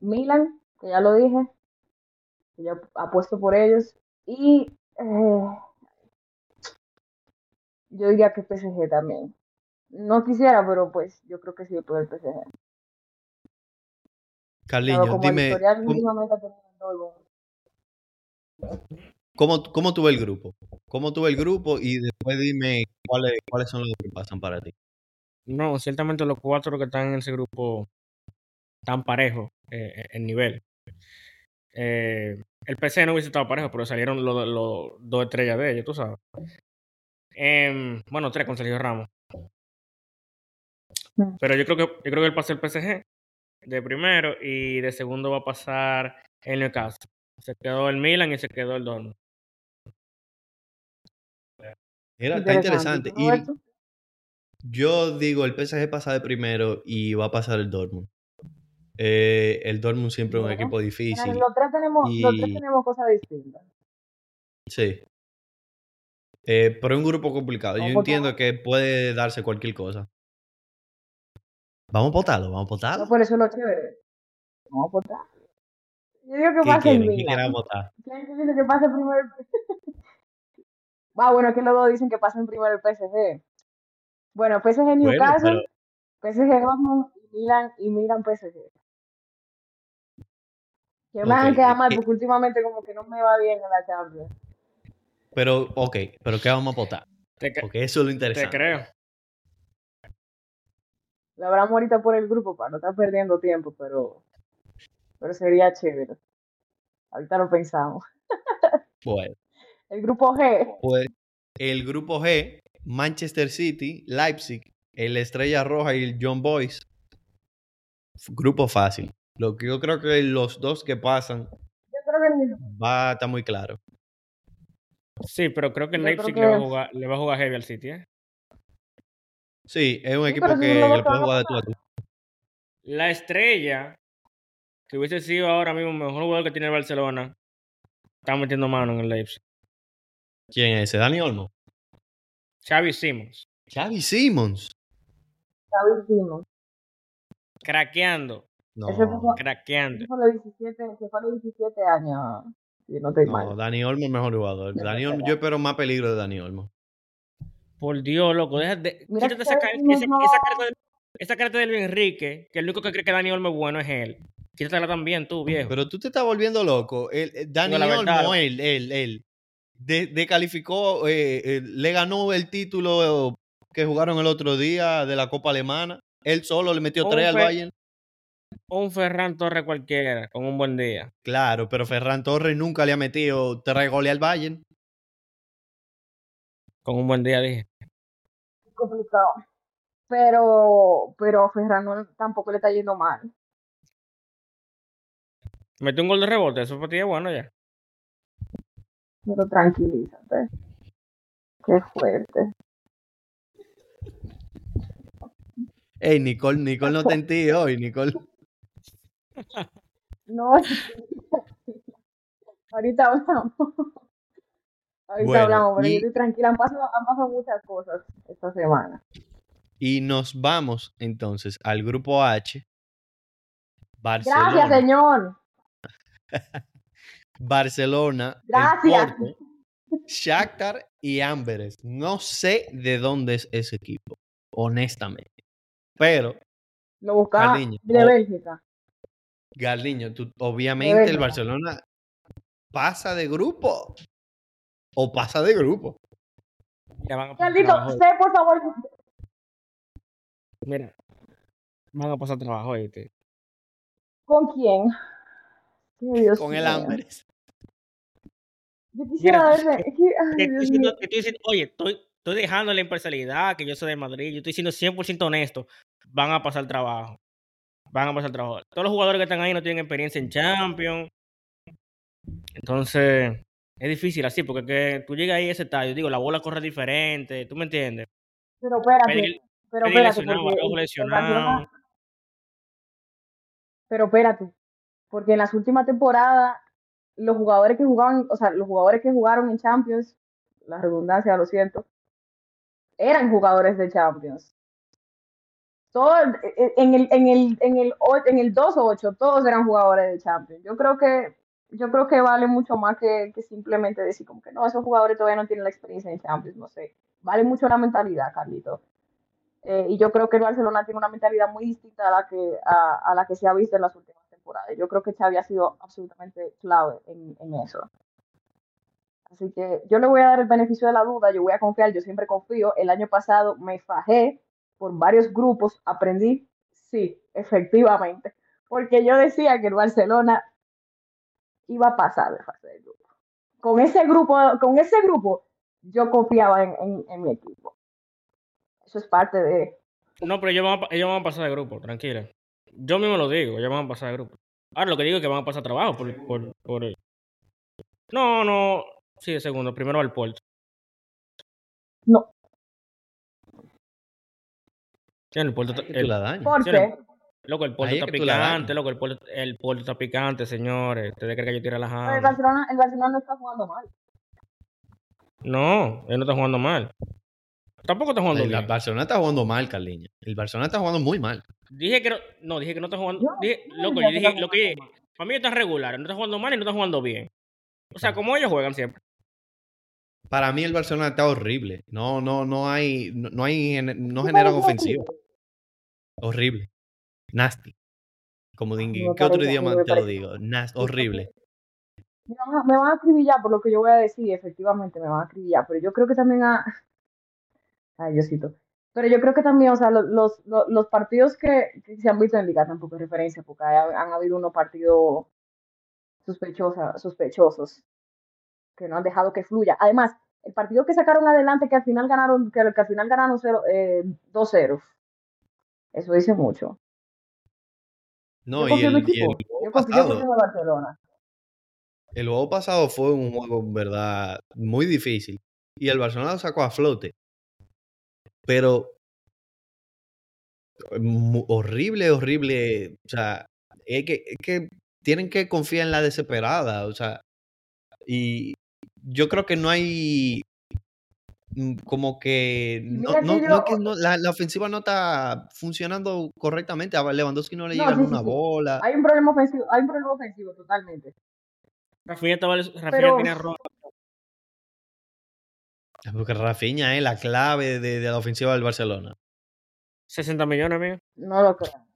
Milan, que ya lo dije, que ya apuesto por ellos. Y eh, yo diría que PSG también. No quisiera, pero pues yo creo que sí por el PSG. Carliño, dime, historial ¿cómo, últimamente ha tenido el Dortmund. Cómo, cómo tuve el grupo? ¿Cómo tuve el grupo? Y después dime cuáles, cuáles son los que pasan para ti. No, ciertamente los cuatro que están en ese grupo están parejos eh, en nivel. Eh, el PC no hubiese estado parejo, pero salieron los, dos estrellas de ellos, tú sabes. Em, bueno, tres con Sergio Ramos. Mm. Pero yo creo que yo creo que él pasa el PSG de primero y de segundo va a pasar el Newcastle. Se quedó el Milan y se quedó el Dortmund. Mira, está interesante. ¿Tú, Y yo digo, el PSG pasa de primero y va a pasar el Dortmund. Eh, el Dortmund siempre es un equipo difícil. Los tres tenemos, los tres y- tenemos cosas distintas. Sí. Eh, pero es un grupo complicado. Yo Vamos entiendo que puede darse cualquier cosa. Vamos a votarlo, vamos a votarlo. No, por eso es lo chévere. Vamos a votar. Yo digo que ¿Qué pasa el Milan. votar? ¿Quién dice que pase primero el Ah, bueno, que los dos dicen que pasen primero el PSG. Bueno, PSG Bueno, Newcastle, pero PSG Dortmund y Milan y Milan PSG. Que me Ok, quedar mal ¿qué- porque últimamente como que no me va bien en la Champions. Pero, ok, pero ¿qué vamos a votar? Te, Porque eso es lo te interesante. creo. Lo hablamos ahorita por el grupo para no estar perdiendo tiempo, pero, pero sería chévere. Ahorita lo pensamos. Bueno, El grupo G. pues el grupo G, Manchester City, Leipzig, el Estrella Roja y el John Boys. Grupo fácil. Lo que yo creo que los dos que pasan Yo creo que ni- va a estar muy claro. Sí, pero creo que el Leipzig que- le, va a jugar, le va a jugar heavy al City, ¿eh? Sí, es un Sí, equipo que, dos puede jugar de tú a a tú. La estrella, que hubiese sido ahora mismo el mejor jugador que tiene el Barcelona, está metiendo mano en el Leipzig. ¿Quién es ese? Dani Olmo. Xavi Simons, Xavi Simmons. Xavi Simons. craqueando, No, Ese fue- craqueando. Ese fue los 17, se fue a los 17 años. Si no estoy no, mal. Dani Olmo es el mejor jugador. Dani Olmo- yo espero más peligro de Dani Olmo. Por Dios, loco, deja de. Mira quítate esa, esa, carta de, esa carta de Luis Enrique, que el único que cree que Dani Olmo es bueno es él. Quítatela también tú, viejo. Pero tú te estás volviendo loco. El, el- Dani Olmo, él, él, él, de- descalificó, eh, eh, le ganó el título que jugaron el otro día de la Copa Alemana. Él solo le metió tres al Bayern. Un Ferran Torres cualquiera, con un buen día. Claro, pero Ferran Torres nunca le ha metido tres goles al Bayern. Con un buen día, dije. complicado. Pero, pero Ferran tampoco le está yendo mal. Metió un gol de rebote, eso para ti es bueno ya. Pero tranquilízate. Qué fuerte. Ey, Nicole, Nicole no te en ti hoy, Nicole. No. Ahorita hablamos. Ahorita Bueno, hablamos, pero y- yo estoy tranquila. Han pasado, han pasado muchas cosas esta semana. Y nos vamos entonces al grupo H. Gracias, Barcelona, señor. Barcelona, el. Porto, Shakhtar y Amberes. No sé de dónde es ese equipo, honestamente. Pero, Lo buscaba de. Bélgica. Garliño, tú, obviamente el. Barcelona pasa de grupo o pasa de grupo. Ya van a pasar Carlito, trabajo. sé por favor. Mira, van a pasar trabajo, ¿oíste? ¿Con quién? Dios Con el. Amberes. Yo quisiera verme. Te estoy diciendo- mío. te estoy diciendo, oye, estoy, estoy dejando la imparcialidad, que yo soy de Madrid, yo estoy siendo 100% honesto. Van a pasar trabajo. Van a pasar trabajo. Todos los jugadores que están ahí no tienen experiencia en Champions. Entonces, es difícil así, porque que tú llegas ahí a ese estadio, digo, la bola corre diferente, ¿tú me entiendes? Pero espérate. Pero Pedri espérate. lesionado, porque Pero espérate. Porque en las últimas temporadas, los jugadores que jugaban, o sea, los jugadores que jugaron en Champions, la redundancia, lo siento, eran jugadores de Champions. Todo, eh, en el, en el, en el, en el 2-8, todos eran jugadores de Champions. Yo creo que, yo creo que vale mucho más que, que simplemente decir como que no, esos jugadores todavía no tienen la experiencia en Champions, no sé. Vale mucho la mentalidad, Carlito. Eh, y yo creo que el Barcelona tiene una mentalidad muy distinta a la que, a, a la que se ha visto en las últimas Yo creo que Xavi ha sido absolutamente clave en, en eso. Así que yo le voy a dar el beneficio de la duda, yo voy a confiar, yo siempre confío. El año pasado me fajé por varios grupos, aprendí, sí, efectivamente, porque yo decía que el Barcelona iba a pasar de fase de grupo. Con ese grupo, con ese grupo, yo confiaba en, en, mi equipo. Eso es parte de, No, pero ellos van, a, ellos van a pasar de grupo, tranquila. Yo mismo lo digo, ellos van a pasar de grupo. Ahora lo que digo es que van a pasar trabajo por, por, por... No, no, sí, de segundo, primero al Porto. No. Sí, el tú el, la dañas. porque loco, el es está picante, loco, el Porto, el Porto está picante, señores. Ustedes creen que yo estoy el relajando. Barcelona, el Barcelona no está jugando mal. No, él no está jugando mal. Tampoco está jugando El bien. Barcelona está jugando mal, Carliño. El Barcelona está jugando muy mal. Dije que no, no, dije que no está jugando. Yo dije- no loco, yo dije, lo que para mí está regular, no está jugando mal y no está jugando bien. O sea, como ellos juegan siempre. Para mí el Barcelona está horrible. No, no, no hay, no, no hay, no ¿Tú generan ofensiva. Horrible. Nasty. Como de, Me ¿qué otro idioma te lo digo? Nasty, horrible. Me van, a, me van a acribillar por lo que yo voy a decir, efectivamente me van a acribillar, pero yo creo que también a... Ay, Diosito. Pero yo creo que también, o sea, los, los, los- partidos que, que se han visto en Liga tampoco es referencia, porque hay- han habido unos partidos sospechosa, sospechosos que no han dejado que fluya. Además, el partido que sacaron adelante, que al final ganaron, que, que al final ganaron cero, eh, 2-0. Eso dice mucho. No, yo y el, y el Yo pasado, en Barcelona. el juego pasado fue un juego, en verdad, muy difícil. Y el Barcelona lo sacó a flote. Pero horrible, horrible. O sea, es que, es que tienen que confiar en la desesperada. O sea, y yo creo que no hay mm, como que no, no, yo- no es que no- la, la ofensiva no está funcionando correctamente. A Lewandowski no le llega sí, una sí. bola. Hay un problema ofensivo, hay un problema ofensivo totalmente. Estaba, Rafinha Pero- tenía roja. Porque Rafinha es la clave de, de la ofensiva del Barcelona. 60 millones, amigo. No lo creo.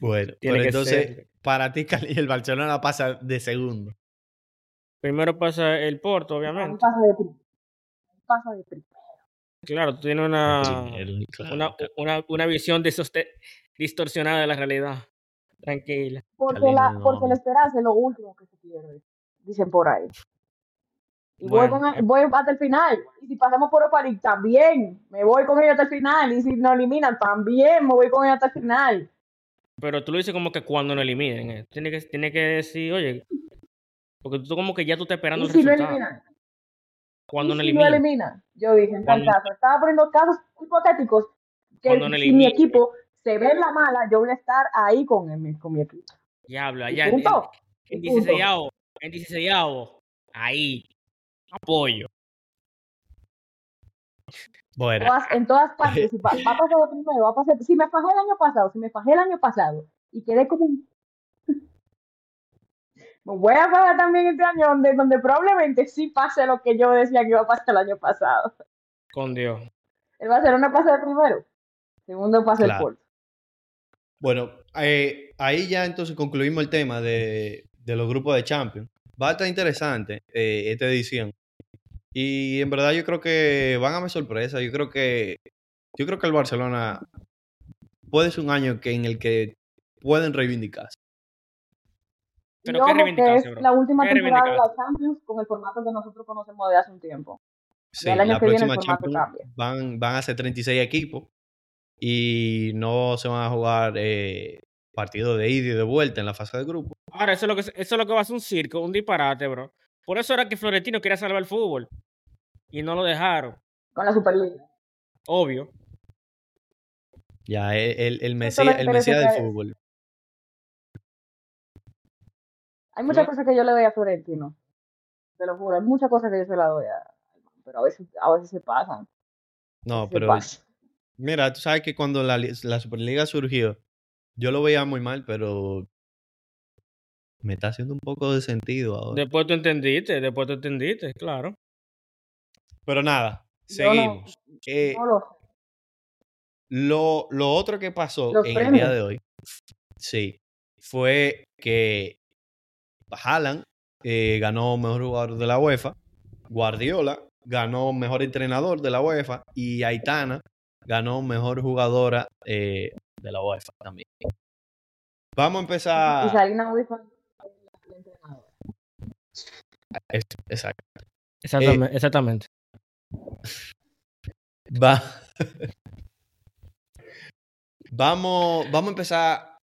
Bueno, pero que entonces, ser. para ti, Cali, el Barcelona pasa de segundo. Primero pasa el Porto, obviamente. pasa de primero. Pasa de primero. Claro, tú tienes una, Primero, claro, una, claro. una, una visión distorsionada de la realidad. Tranquila. Porque, Cali, la, no. porque la esperanza es lo último que se pierde, dicen por ahí. Y voy, con, eh. voy hasta el final. Y si pasamos por Europa League, también me voy con ellos hasta el final. Y si nos eliminan, también me voy con ellos hasta el final. Pero tú lo dices como que cuando no eliminen. eh. Tiene que, tiene que decir, oye, porque tú como que ya tú estás esperando Y el si lo resultado. eliminan, Cuando y no si lo eliminen. eliminan, yo dije en tal caso, estaba poniendo casos hipotéticos que Cuando no si mi equipo se ve en la mala, yo voy a estar ahí con, mi- con mi equipo. Diablo, allá en, en, en Y punto. 16 en 16 ahí, apoyo. Bueno, Todas- en todas partes, si va, va a pasar primero, va a pasar. Si me fajé el año pasado, si me fajé el año pasado y quedé como un. Me voy a fajar también este año donde, donde probablemente sí pase lo que yo decía que iba a pasar el año pasado. Con Dios. El Barcelona pasa de primero, segundo Claro. el Porto. bueno eh, ahí ya entonces concluimos el tema de, de los grupos de Champions. Va a estar interesante eh, esta edición. Y en verdad yo creo que van a haber sorpresas. Yo creo que yo creo que el Barcelona puede ser un año que en el que pueden reivindicarse. Pero qué ojo que es bro. la última temporada de la. Champions con el formato que nosotros conocemos de hace un tiempo. Sí, el año la que viene el próxima formato Champions cambia. van, van a ser 36 equipos y no se van a jugar eh, partidos de ida y de vuelta en la fase de grupo. Ahora, eso es lo que eso es lo que va a ser un circo, un disparate, bro. Por eso era que Florentino quería salvar el fútbol. Y no lo dejaron. Con la Superliga. Obvio. Ya, el, el, Mesías, me el Mesías del fútbol. Hay muchas cosas que yo le doy a Florentino. Te lo juro, hay muchas cosas que yo se las doy a. Pero a veces, a veces se pasan. No, se pero pasan. mira, tú sabes que cuando la, la Superliga surgió, yo lo veía muy mal, pero me está haciendo un poco de sentido ahora. Después tú entendiste, después tú entendiste, claro. Pero nada, no- seguimos. Eh, No lo. Lo, lo otro que pasó Los en el día de hoy, sí, fue que Haaland eh, ganó mejor jugador de la UEFA, Guardiola ganó mejor entrenador de la UEFA y Aitana ganó mejor jugadora eh, de la UEFA también. Vamos a Y empezar. La entrenadora. Es- Exacto. Exactamente. exactamente. Va. vamos, vamos a empezar,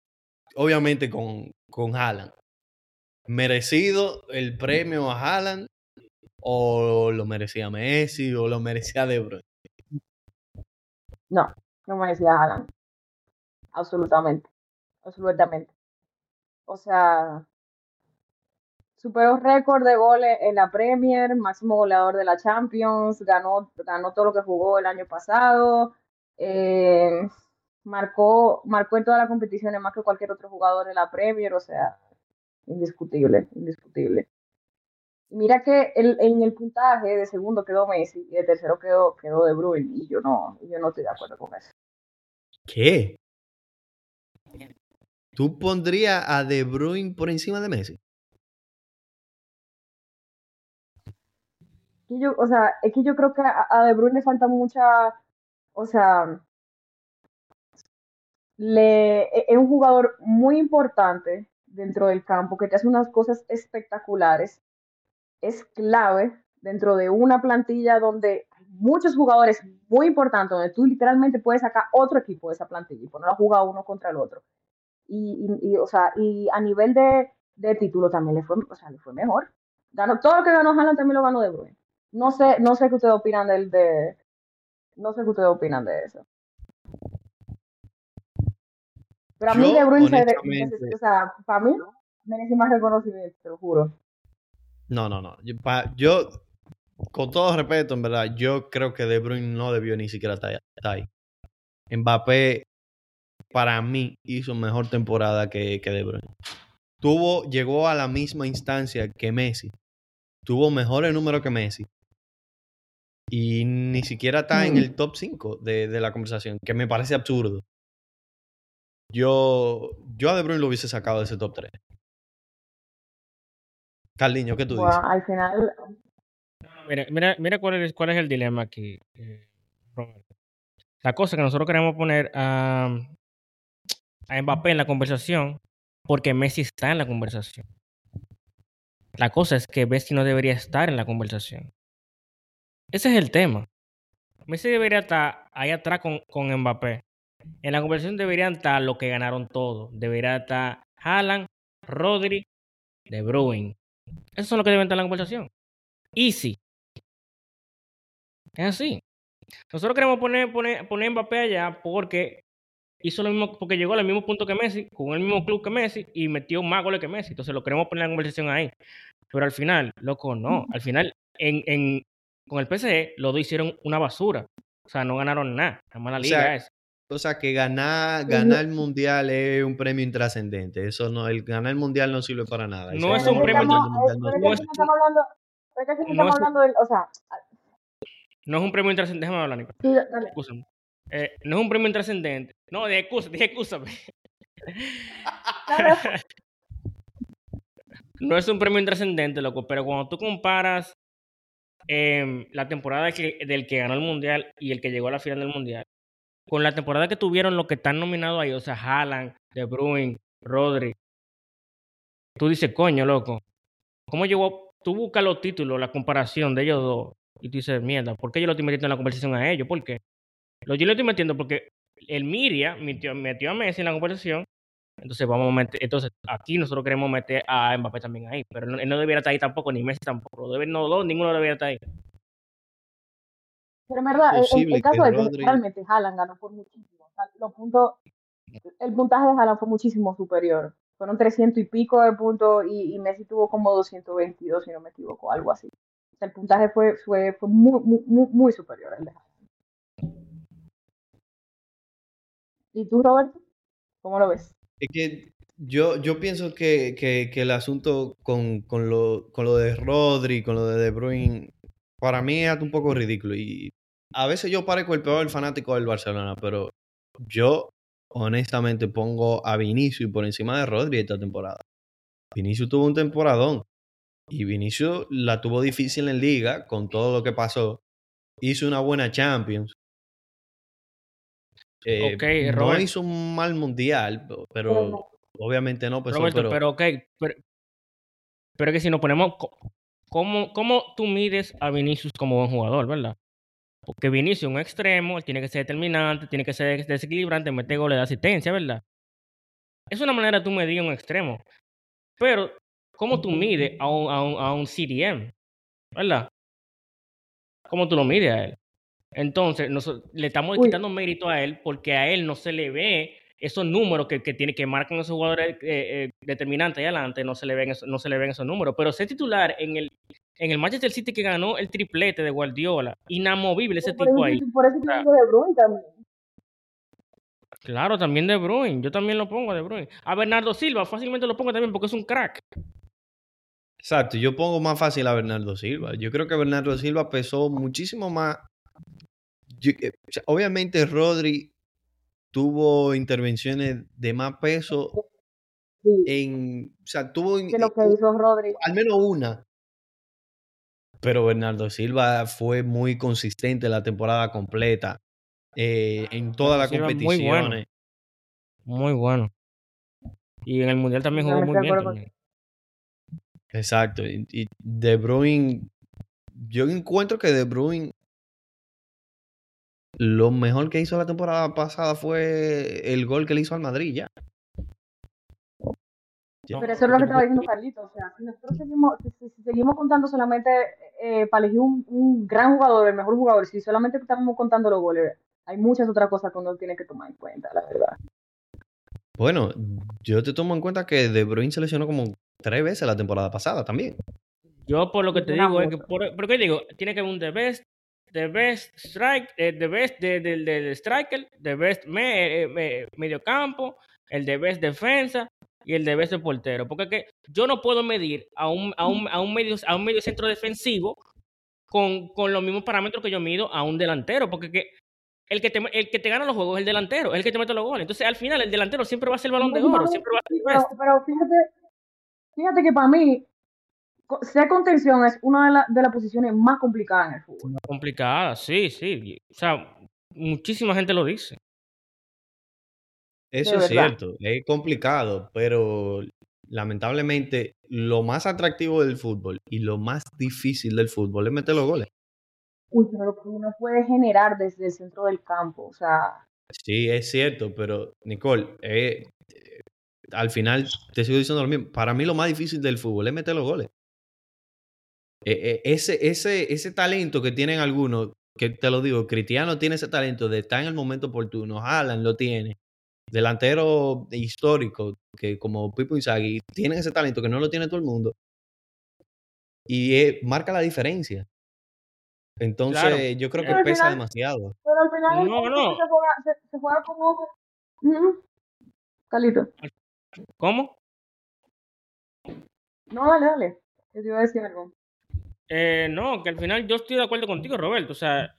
obviamente, con, con Haaland. ¿Merecido el premio a Haaland? ¿O lo merecía Messi? ¿O lo merecía De Bruyne? No, no me decía Alan. Absolutamente. Absolutamente. O sea, superó récord de goles en la Premier, máximo goleador de la Champions, ganó, ganó todo lo que jugó el año pasado, eh, marcó, marcó en todas las competiciones más que cualquier otro jugador de la Premier, o sea, indiscutible, indiscutible. Mira que el, en el puntaje de segundo quedó Messi y de tercero quedó, quedó De Bruyne, y yo no, yo no estoy de acuerdo con eso. ¿Qué? ¿Tú pondrías a De Bruyne por encima de Messi? yo, o sea, es que yo creo que a, a De Bruyne le falta mucha, o sea, le, e- es un jugador muy importante dentro del campo, que te hace unas cosas espectaculares, es clave dentro de una plantilla donde hay muchos jugadores muy importantes, donde tú literalmente puedes sacar otro equipo de esa plantilla y ponerlo a jugar uno contra el otro. Y, y, y, o sea, y a nivel de, de título también le fue, o sea, le fue mejor. Ganó, todo lo que ganó Haaland también lo ganó De Bruyne. No sé, no sé qué ustedes opinan del de, no sé qué ustedes opinan de eso. Pero a mí Yo, De Bruyne, se- o sea, para mí merece más reconocimiento, te lo juro. No, no, no. Yo, pa- yo, con todo respeto, en verdad, yo creo que De Bruyne no debió ni siquiera estar ahí. Mbappé, para mí, hizo mejor temporada que, que De Bruyne. Tuvo, llegó a la misma instancia que Messi. Tuvo mejores números que Messi. Y ni siquiera está en Mm. el top 5 de, de la conversación, que me parece absurdo. yo, yo a De Bruyne lo hubiese sacado de ese top 3. Carliño, ¿qué tú Bueno, dices? al final, Mira, mira, mira cuál es, cuál es el dilema aquí, eh, Roberto. La cosa que nosotros queremos poner a, a Mbappé en la conversación porque Messi está en la conversación. La cosa es que Messi no debería estar en la conversación. Ese es el tema. Messi debería estar ahí atrás con, con Mbappé. En la conversación deberían estar los que ganaron todo. Debería estar Haaland, Rodri, De Bruyne. Esos son los que deben estar en la conversación. Easy. Es así. Nosotros queremos poner, poner, poner Mbappé allá porque hizo lo mismo, porque llegó al mismo punto que Messi, con el mismo club que Messi y metió más goles que Messi. Entonces lo queremos poner en la conversación ahí. Pero al final, loco, no. Al final, en, en, con el PSG, los dos hicieron una basura. O sea, no ganaron nada. La O liga sea, es. O sea, que ganar, ganar el mundial es un premio intrascendente. Eso no, el ganar el mundial no sirve para nada. No es un premio eh, no es un premio intrascendente. Déjame hablar, Nico. sí. Eh, no es un premio intrascendente. No, dije excusa, dije excúsame. No es un premio intrascendente, loco, pero cuando tú comparas em, la temporada que- del que ganó el mundial y el que llegó a la final del mundial, con la temporada que tuvieron los que están nominados ahí, o sea, Haaland, De Bruyne, Rodri, tú dices, coño, loco, ¿cómo llegó? Tú buscas los títulos, la comparación de ellos dos, y tú dices, mierda, ¿por qué yo lo estoy metiendo en la conversación a ellos? ¿Por qué? Lo, yo lo estoy metiendo porque el Miria metió, a Messi en la conversación, entonces vamos a meter, entonces aquí nosotros queremos meter a Mbappé también ahí, pero él no, debiera estar ahí tampoco, ni Messi tampoco, debe, no, no, ninguno debería estar ahí. Pero en verdad, el, el- caso que Rodri. realmente Haaland ganó por muchísimo. O sea, los puntos, el puntaje de Haaland fue muchísimo superior. Fueron 300 y pico de puntos y, y Messi tuvo como 222, si no me equivoco, algo así. O sea, el puntaje fue, fue, fue muy, muy, muy, muy superior al de Haaland. ¿Y tú, Roberto? ¿Cómo lo ves? Es que yo, yo pienso que, que- que el asunto con, con lo, con lo de Rodri, con lo de De Bruyne, para mí es un poco ridículo. Y a veces yo parezco el peor fanático del Barcelona, pero yo honestamente pongo a Vinicius por encima de Rodri esta temporada. Vinicius tuvo un temporadón y Vinicius la tuvo difícil en liga con todo lo que pasó. Hizo una buena Champions. Eh, Ok, no Robert, hizo un mal mundial, Pero no. obviamente no, Roberto, pero pero ok, pero, pero que si nos ponemos, ¿cómo, ¿cómo tú mides a Vinicius como buen jugador, verdad? Porque Vinicius es un extremo, él tiene que ser determinante, tiene que ser desequilibrante, mete goles de asistencia, ¿verdad? Es una manera de tú medir un extremo. Pero, ¿cómo tú mides a un, a un, a un CDM? ¿Verdad? ¿Cómo tú lo mides a él? Entonces, noso- le estamos Uy, quitando mérito a él porque a él no se le ve esos números que, que tiene que marcan esos jugadores eh, eh, determinantes ahí adelante, no se le ven esos, no se le ven esos números. Pero ser titular en el, en el Manchester City que ganó el triplete de Guardiola, inamovible ese por tipo eso, ahí. por eso digo de Bruyne también. claro, también De Bruyne, yo también lo pongo De Bruyne. A Bernardo Silva fácilmente lo pongo también porque es un crack. exacto, yo pongo más fácil a Bernardo Silva. Yo creo que Bernardo Silva pesó muchísimo más. Yo- eh, obviamente Rodri tuvo intervenciones de más peso Sí, en, o sea, tuvo que lo que hizo Rodri. al menos una. Pero Bernardo Silva fue muy consistente la temporada completa, eh, en todas las Silva muy bueno, competiciones. muy bueno. Y en el Mundial también jugó muy bien también. Exacto. Y, y De Bruyne, yo encuentro que De Bruyne lo mejor que hizo la temporada pasada fue el gol que le hizo al Madrid ya. Pero eso es lo que estaba diciendo Carlito. O sea, si nosotros seguimos, si, seguimos contando solamente eh, para elegir un, un gran jugador, el mejor jugador, si solamente estamos contando los goles, hay muchas otras cosas que uno tiene que tomar en cuenta, la verdad. Bueno, yo te tomo en cuenta que De Bruyne se lesionó como tres veces la temporada pasada también. Yo por lo que te digo es que, por, ¿por qué digo? Tiene que haber un the best, the best strike, eh, the best del de, de- del striker, the best me, eh, me- mediocampo, el de best defensa y el de best de portero. Porque es que yo no puedo medir a un, a un, a un, medio, a un medio centro defensivo con, con los mismos parámetros que yo mido a un delantero. Porque es que el que, te, el que te gana los juegos es el delantero, es el que te mete los goles. Entonces, al final, el delantero siempre va a ser el balón de oro, mami, siempre va a ser sí, el pero, fíjate, fíjate que para mí, ser contención es una de, la- de las posiciones más complicadas en el fútbol. Complicada, sí, sí. O sea, muchísima gente lo dice. Eso es cierto, es complicado, pero lamentablemente lo más atractivo del fútbol y lo más difícil del fútbol es meter los goles. Uy, pero lo que uno puede generar desde el centro del campo, o sea, Sí, es cierto, pero Nicole, eh, eh, al final te sigo diciendo lo mismo. Para mí lo más difícil del fútbol es meter los goles. Eh, eh, ese, ese, ese talento que tienen algunos, que te lo digo, Cristiano tiene ese talento de estar en el momento oportuno, Haaland lo tiene, delantero histórico, que como Pipo Inzaghi, tienen ese talento que no lo tiene todo el mundo. Y eh, marca la diferencia. Entonces, Claro. yo creo que Pero pesa final- demasiado. pero al final No, no. Se, juega, se, se juega como... Ujú. Carlito, ¿Cómo? no, dale, dale, que te iba a decir algo. Eh, no, que al final yo estoy de acuerdo contigo, Roberto. O sea,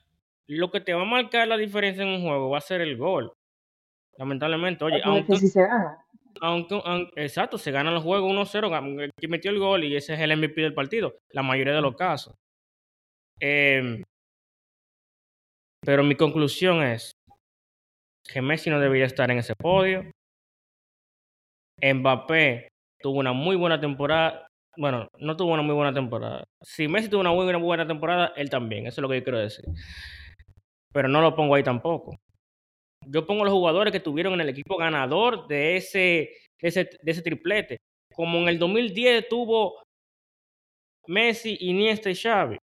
lo que te va a marcar la diferencia en un juego va a ser el gol. Lamentablemente, oye, aunque, si se gana. aunque, aun- exacto, se ganan los juegos 1-0, gan- el que metió el gol y ese es el MVP del partido, la mayoría de los casos. Em, pero mi conclusión es que Messi no debería estar en ese podio. Mbappé tuvo una muy buena temporada. Bueno, no tuvo una muy buena temporada. Si Messi tuvo una muy buena temporada, él también. Eso es lo que yo quiero decir. Pero no lo pongo ahí tampoco. Yo pongo los jugadores que estuvieron en el equipo ganador de ese, de ese, de ese triplete. Como en el 2010 tuvo Messi, Iniesta y Xavi.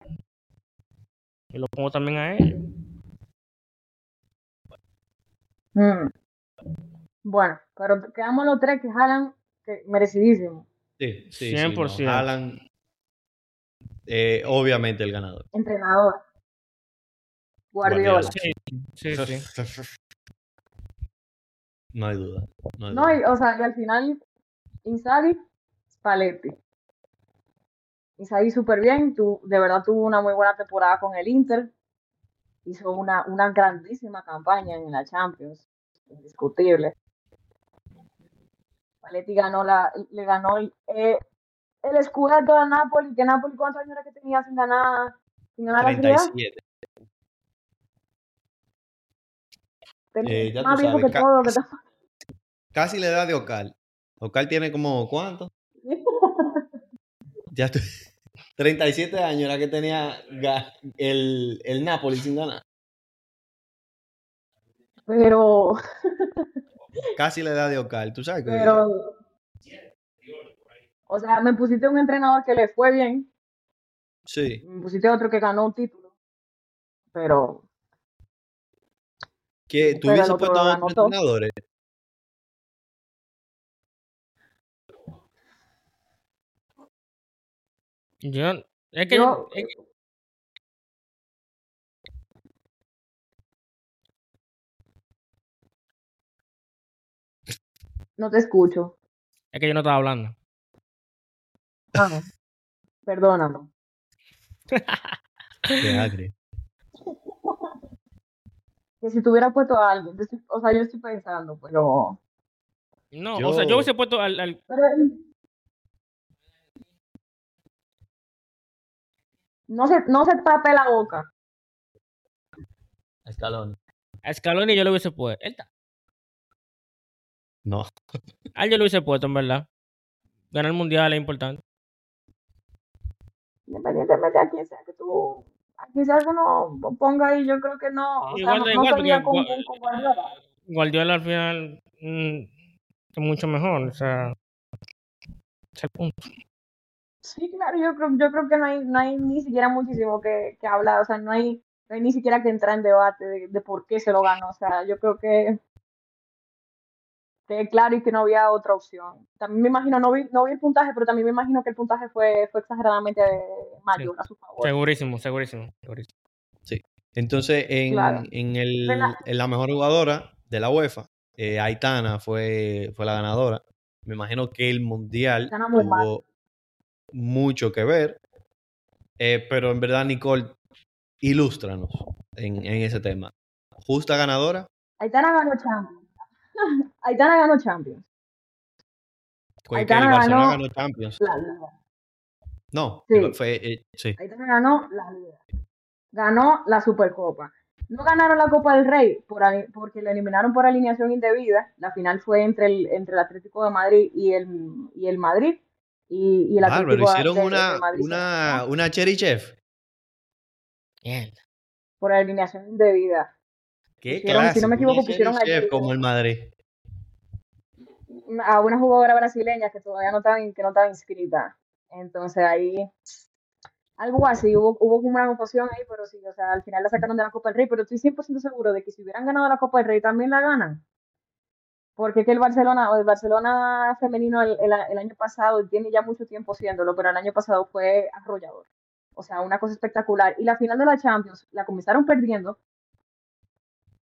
Y lo pongo también a ellos. Mm. Bueno, pero quedamos los tres que jalan que merecidísimo. Sí, sí, sí, no. 100%. Haaland, eh, obviamente el ganador. Entrenador. Guardiola. Sí, sí, sí. No hay duda. No hay No, duda. y, o sea, y al final, Inzaghi, Spalletti. Inzaghi súper bien, tu, de verdad tuvo una muy buena temporada con el Inter. Hizo una, una grandísima campaña en la Champions, indiscutible. Spalletti ganó la, le ganó el, eh, el Scudetto a Napoli, que Napoli cuántos años era que tenía sin ganar, sin ganar la Serie A? 37. Eh, ya tú más viejo sabes, que ca- todo lo que está Casi la edad de Ocal. Ocal tiene como, ¿cuánto? Ya tú- 37 años era que tenía el, el Napoli sin ganar. Pero, Casi la edad de Ocal. Tú sabes que pero, o sea, me pusiste un entrenador que le fue bien, sí. me pusiste otro que ganó un título, pero Que tú hubieses puesto a otros entrenadores. Yo, es que, yo, es que- no te escucho. es que yo no estaba hablando. Ah, perdóname. Qué agrio. Que si tuviera puesto a alguien, yo o sea, yo estoy pensando, pero, No, o sea, yo Yo- hubiese puesto al, al- pero no se, no se tape la boca. Escalón. a Scaloni, yo lo hubiese puesto. Él está- No. A él yo lo hubiese puesto, en verdad. Ganar el mundial es importante. Independientemente a quien sea que tú, que uno ponga ahí, yo creo que no, o sea, Igual no, igual, con, con, Guardiola. Guardiola al final mm, es mucho mejor. O sea, es el punto. Sí, claro, yo creo, yo creo que no hay, no hay ni siquiera muchísimo que, que hablar, o sea, no hay, no hay ni siquiera que entrar en debate de, de por qué se lo ganó, o sea, yo creo que, claro y que no había otra opción. También me imagino, no vi, no vi el puntaje, pero también me imagino que el puntaje fue, fue exageradamente mayor a su favor. Segurísimo, segurísimo. segurísimo. Entonces, en, Claro. en, el, en la mejor jugadora de la UEFA, eh, Aitana fue, fue la ganadora. Me imagino que el Mundial mal. tuvo mucho que ver. Eh, pero en verdad, Nicole, ilústranos en, en ese tema. justa ganadora. Aitana ganó Champions. Aitana ganó Champions. Pues el Aitana Barcelona ganó ganó Champions. la liga. No, Sí. fue, eh, sí. Aitana ganó la liga. Ganó la Supercopa. No ganaron la Copa del Rey por, porque la eliminaron por alineación indebida. La final fue entre el, entre el Atlético de Madrid y el, y el Madrid. Y, y el Bárbaro, Atlético hicieron de- de una, Madrid una, una Cherry Chef. Por alineación indebida. Qué Pusieron, si no me una equivoco, pusieron Cherry Chef allí como el Madrid. A una jugadora brasileña que todavía no estaba, que no estaba inscrita. Entonces ahí, algo así, hubo, hubo una confusión ahí, pero sí, o sea, al final la sacaron de la Copa del Rey, pero estoy 100% seguro de que si hubieran ganado la Copa del Rey también la ganan. Porque que el Barcelona, o el Barcelona femenino el, el el año pasado, tiene ya mucho tiempo siéndolo, pero el año pasado fue arrollador. O sea, una cosa espectacular. Y la final de la Champions la comenzaron perdiendo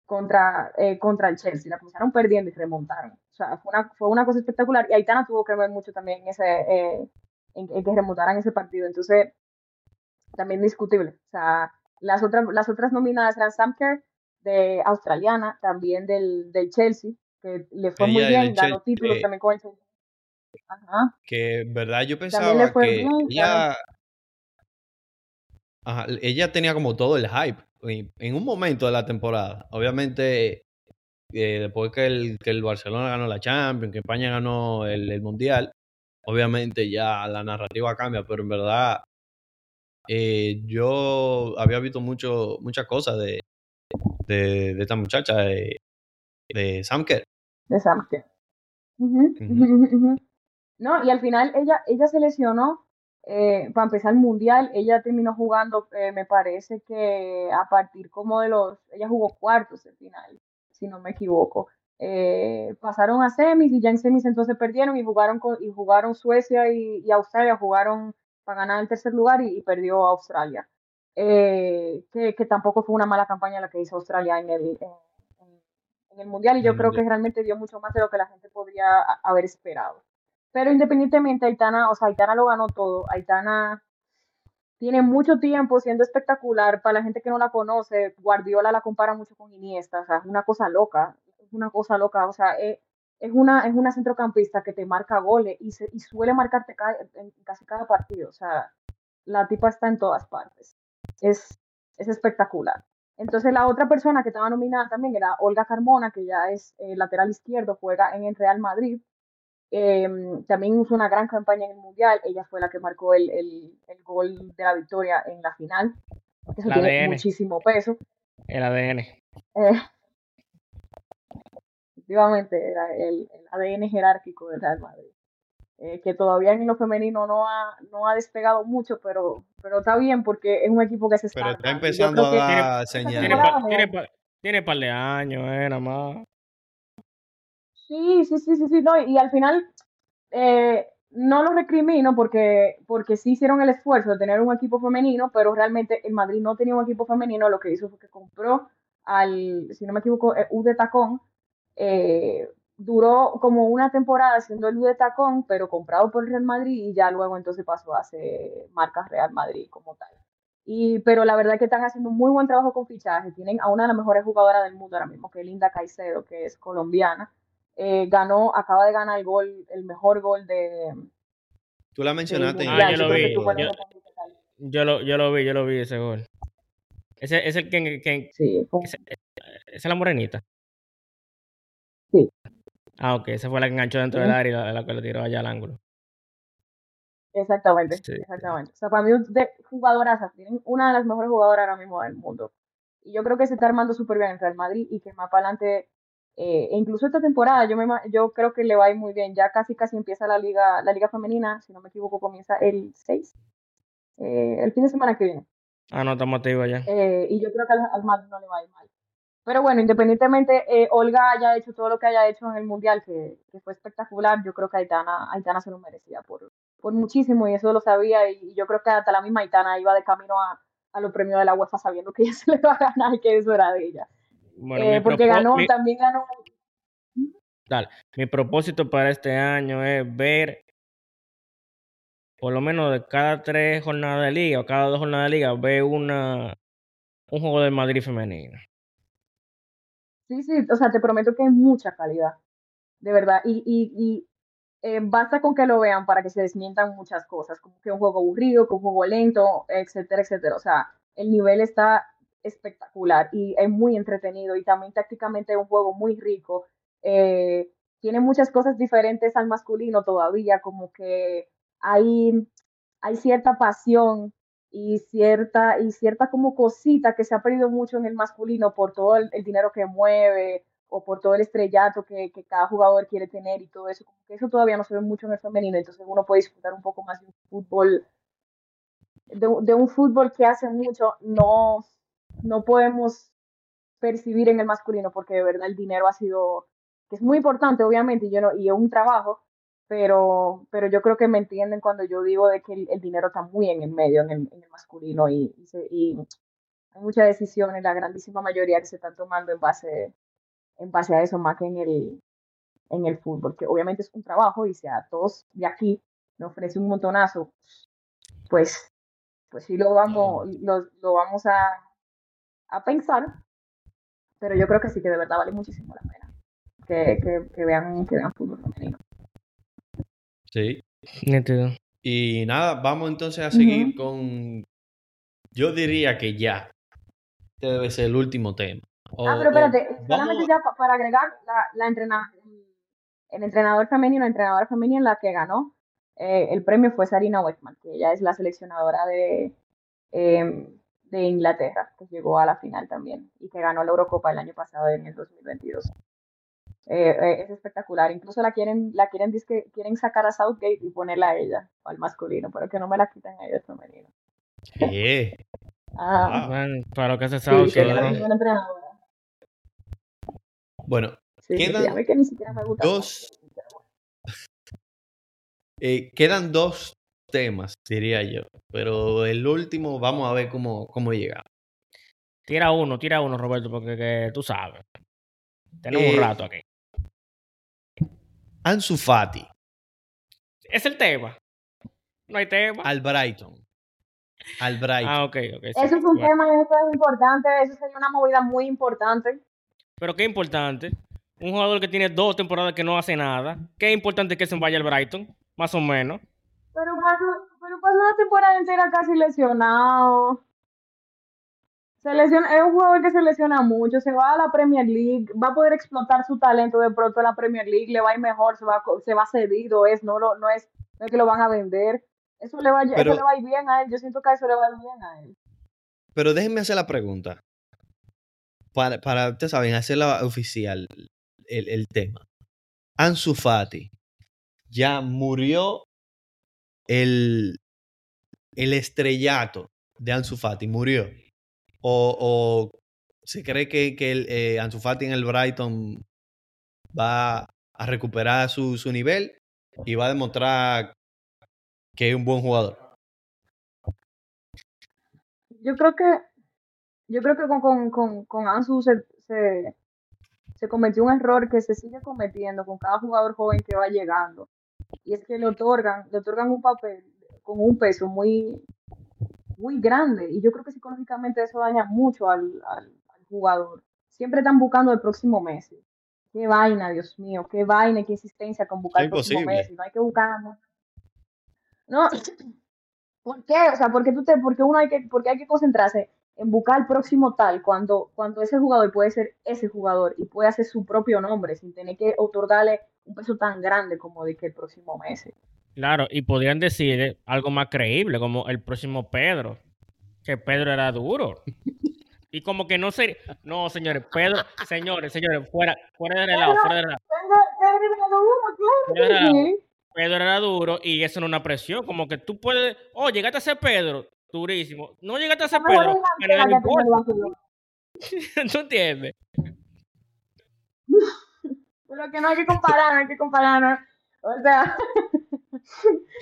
contra, eh, contra el Chelsea, la comenzaron perdiendo y remontaron. O sea, fue una, fue una cosa espectacular. Y Aitana tuvo que ver mucho también en ese, eh, en, en que remontaran ese partido. Entonces, también discutible. O sea, las otras, las otras nominadas eran Sam Kerr, de australiana, también del, del Chelsea, que le fue muy Ella del bien, ganó Chelsea, títulos eh, también con el Chelsea. Ajá. que verdad yo pensaba que bien, ella, ajá, ella tenía como todo el hype en, un momento de la temporada. Obviamente, eh, después que el, que el Barcelona ganó la Champions, que España ganó el, el Mundial, obviamente ya la narrativa cambia, pero en verdad eh, yo había visto mucho, muchas cosas de, de, de esta muchacha, de, de Sam Kerr. de Sam Kerr. Ujú, Ujú. ujú, ujú, ujú. No, y al final ella, ella se lesionó eh, para empezar el mundial. Ella terminó jugando, eh, me parece que a partir como de los, ella jugó cuartos de final, si no me equivoco. Eh, pasaron a semis y ya en semis entonces perdieron y jugaron con, y jugaron Suecia y, y Australia, jugaron para ganar el tercer lugar y, y perdió Australia. Eh, que, que tampoco fue una mala campaña la que hizo Australia en el, en, el mundial y yo creo que realmente dio mucho más de lo que la gente podría a- haber esperado. Pero independientemente, Aitana, o sea, Aitana lo ganó todo. Aitana tiene mucho tiempo siendo espectacular. Para la gente que no la conoce, Guardiola la compara mucho con Iniesta, o sea, es una cosa loca, es una cosa loca, o sea, es, es una, es una centrocampista que te marca goles y, se, y suele marcarte ca- en casi cada partido, o sea, la tipa está en todas partes. Es, es espectacular. Entonces la otra persona que estaba nominada también era Olga Carmona, que ya es eh, lateral izquierdo, juega en el Real Madrid. Eh, también hizo una gran campaña en el Mundial. Ella fue la que marcó el, el, el gol de la victoria en la final. Eso El tiene ADN. muchísimo peso. El ADN. Eh, efectivamente, era el, el ADN jerárquico del Real Madrid. Eh, que todavía en lo femenino no ha, no ha despegado mucho, pero, pero está bien porque es un equipo que se está Pero está empezando a dar señales. Tiene par de años, eh, nada más. Sí, sí, sí, sí, sí, no, y al final eh, no lo recrimino porque, porque sí hicieron el esfuerzo de tener un equipo femenino, pero realmente el Madrid no tenía un equipo femenino, lo que hizo fue que compró al, si no me equivoco, eh, U de Tacón, eh, duró como una temporada siendo el U de Tacón, pero comprado por Real Madrid y ya luego entonces pasó a ser marca Real Madrid como tal. Y, pero la verdad es que están haciendo un muy buen trabajo con fichajes. Tienen a una de las mejores jugadoras del mundo ahora mismo, que es Linda Caicedo, que es colombiana. Eh, ganó, acaba de ganar el gol, el mejor gol de, Tú la mencionaste en Ah, yo lo vi. Yo, lo, yo lo vi, yo lo vi ese gol. Ese es el que, que- Sí, con- ese- esa es la morenita. sí, Ah, ok, esa fue la que enganchó dentro del área y la, la que le tiró allá al ángulo. exactamente, Sí. exactamente. O sea, para mí de jugadoras, tienen una de las mejores jugadoras ahora mismo del mundo. Y yo creo que se está armando súper bien en Real Madrid y que más para adelante, eh, e incluso esta temporada, yo, me, yo creo que le va a ir muy bien. Ya casi casi empieza la liga, la liga femenina, si no me equivoco, comienza el 6, eh, el fin de semana que viene. Ah, no, estamos activos ya. Eh, y yo creo que al, al Madrid no le va a ir mal. Pero bueno, independientemente, eh, Olga haya hecho todo lo que haya hecho en el Mundial, que, que fue espectacular, yo creo que Aitana, Aitana se lo merecía por, por muchísimo y eso lo sabía y yo creo que hasta la misma Aitana iba de camino a, a los premios de la UEFA sabiendo que ella se le va a ganar y que eso era de ella. Bueno, Eh, porque ganó, mi- también ganó, dale, mi propósito para este año es ver, por lo menos de cada tres jornadas de liga o cada dos jornadas de liga, ver una, un juego del Madrid femenino. Sí, sí, o sea, te prometo que hay mucha calidad, de verdad. Y, y, y eh, basta con que lo vean para que se desmientan muchas cosas, como que un juego aburrido, que un juego lento, etcétera, etcétera. O sea, el nivel está espectacular y es muy entretenido y también tácticamente es un juego muy rico. Eh, tiene muchas cosas diferentes al masculino todavía, como que hay, hay cierta pasión y cierta, y cierta como cosita que se ha perdido mucho en el masculino por todo el, dinero que mueve o por todo el estrellato que, que, cada jugador quiere tener y todo eso, como que eso todavía no se ve mucho en el femenino, entonces uno puede disfrutar un poco más de un fútbol, de un fútbol que hace mucho no, no podemos percibir en el masculino, porque de verdad el dinero ha sido, que es muy importante obviamente, y, yo no, y es un trabajo, pero, pero yo creo que me entienden cuando yo digo de que el, el dinero está muy en el medio, en el, en el masculino, y, y, se, y, hay muchas decisiones, la grandísima mayoría que se están tomando en base, en base a eso, más que en el, en el fútbol, que obviamente es un trabajo, y si a todos de aquí nos ofrece un montonazo, pues, pues sí lo vamos, lo, lo vamos a, a pensar, pero yo creo que sí que de verdad vale muchísimo la pena que, que, que vean, que vean fútbol femenino. Sí. Nítido. Y nada, vamos entonces a seguir con. Yo diría que ya. Este debe ser el último tema. O- Ah, pero o espérate, solamente vamos- ya pa- para agregar, la, la el entrenador femenino, la entrenadora femenina la que ganó eh, el premio fue Sarina Weckman, que ella es la seleccionadora de, eh, de Inglaterra, que llegó a la final también y que ganó la Eurocopa el año pasado en el 2022. Eh, eh, es espectacular, incluso la quieren, la quieren, dizque- quieren sacar a Southgate y ponerla a ella, al masculino, pero que no me la quiten a ella el femenino. Eh, Ah, Man, para lo que hace sí, Southgate. Bueno, Sí, sí, sí, Quedan que ni siquiera me gusta. dos- eh, quedan dos temas, diría yo. Pero el último, vamos a ver cómo, cómo llega. Tira uno, tira uno, Roberto, porque que tú sabes. Tenemos Eh, un rato aquí. Ansu Fati Es el tema. No hay tema. al Brighton. Al Brighton. Ah, ok, ok. sí, Eso es un bueno. tema eso es importante, eso sería una movida muy importante. Pero qué importante. Un jugador que tiene dos temporadas que no hace nada. Qué importante que se vaya al Brighton, más o menos. Pero pasó, pero pasó una temporada entera casi lesionado. Se lesiona, es un jugador que se lesiona mucho, se va a la Premier League, va a poder explotar su talento de pronto en la Premier League, le va a ir mejor, se va, se va cedido, es, no, lo, no, es, no es que lo van a vender. Eso le, va, Pero- eso le va a ir bien a él, yo siento que eso le va a ir bien a él. Pero déjenme hacer la pregunta. Para, para ustedes saben, hacerla oficial el, el tema. Ansu Fati. Ya murió el, el estrellato de Ansu Fati. Murió. O, se cree que, que el, eh, Ansu Fati en el Brighton va a recuperar su, su nivel y va a demostrar que es un buen jugador. Yo creo que, yo creo que con, con, con, con Ansu se, se cometió un error que se sigue cometiendo con cada jugador joven que va llegando. Y es que le otorgan, le otorgan un papel con un peso muy, muy grande. Y yo creo que psicológicamente eso daña mucho al, al, al jugador. Siempre están buscando el próximo Messi. Qué vaina, Dios mío, qué vaina, qué insistencia con buscar el próximo. Messi. No hay que buscar. No, ¿por qué? O sea, porque tú te, porque uno hay que, porque hay que concentrarse en buscar el próximo tal cuando, cuando ese jugador puede ser ese jugador y puede hacer su propio nombre sin tener que otorgarle un peso tan grande como de que el próximo Messi. Claro, y podrían decir algo más creíble, como el próximo Pedro. Que Pedro era duro. Y como que no sería. No, señores, Pedro, señores, señores, fuera, fuera de relajo, fuera de relajo. Tengo, tengo uno, claro Era-. Pedro era duro y eso no es una presión. Como que tú puedes. Oh, llegaste a ser Pedro, durísimo. No llegaste a importa. Barcelona. ¿Tú entiendes? Pero que no hay que comparar, no hay que comparar. ¿no? O sea,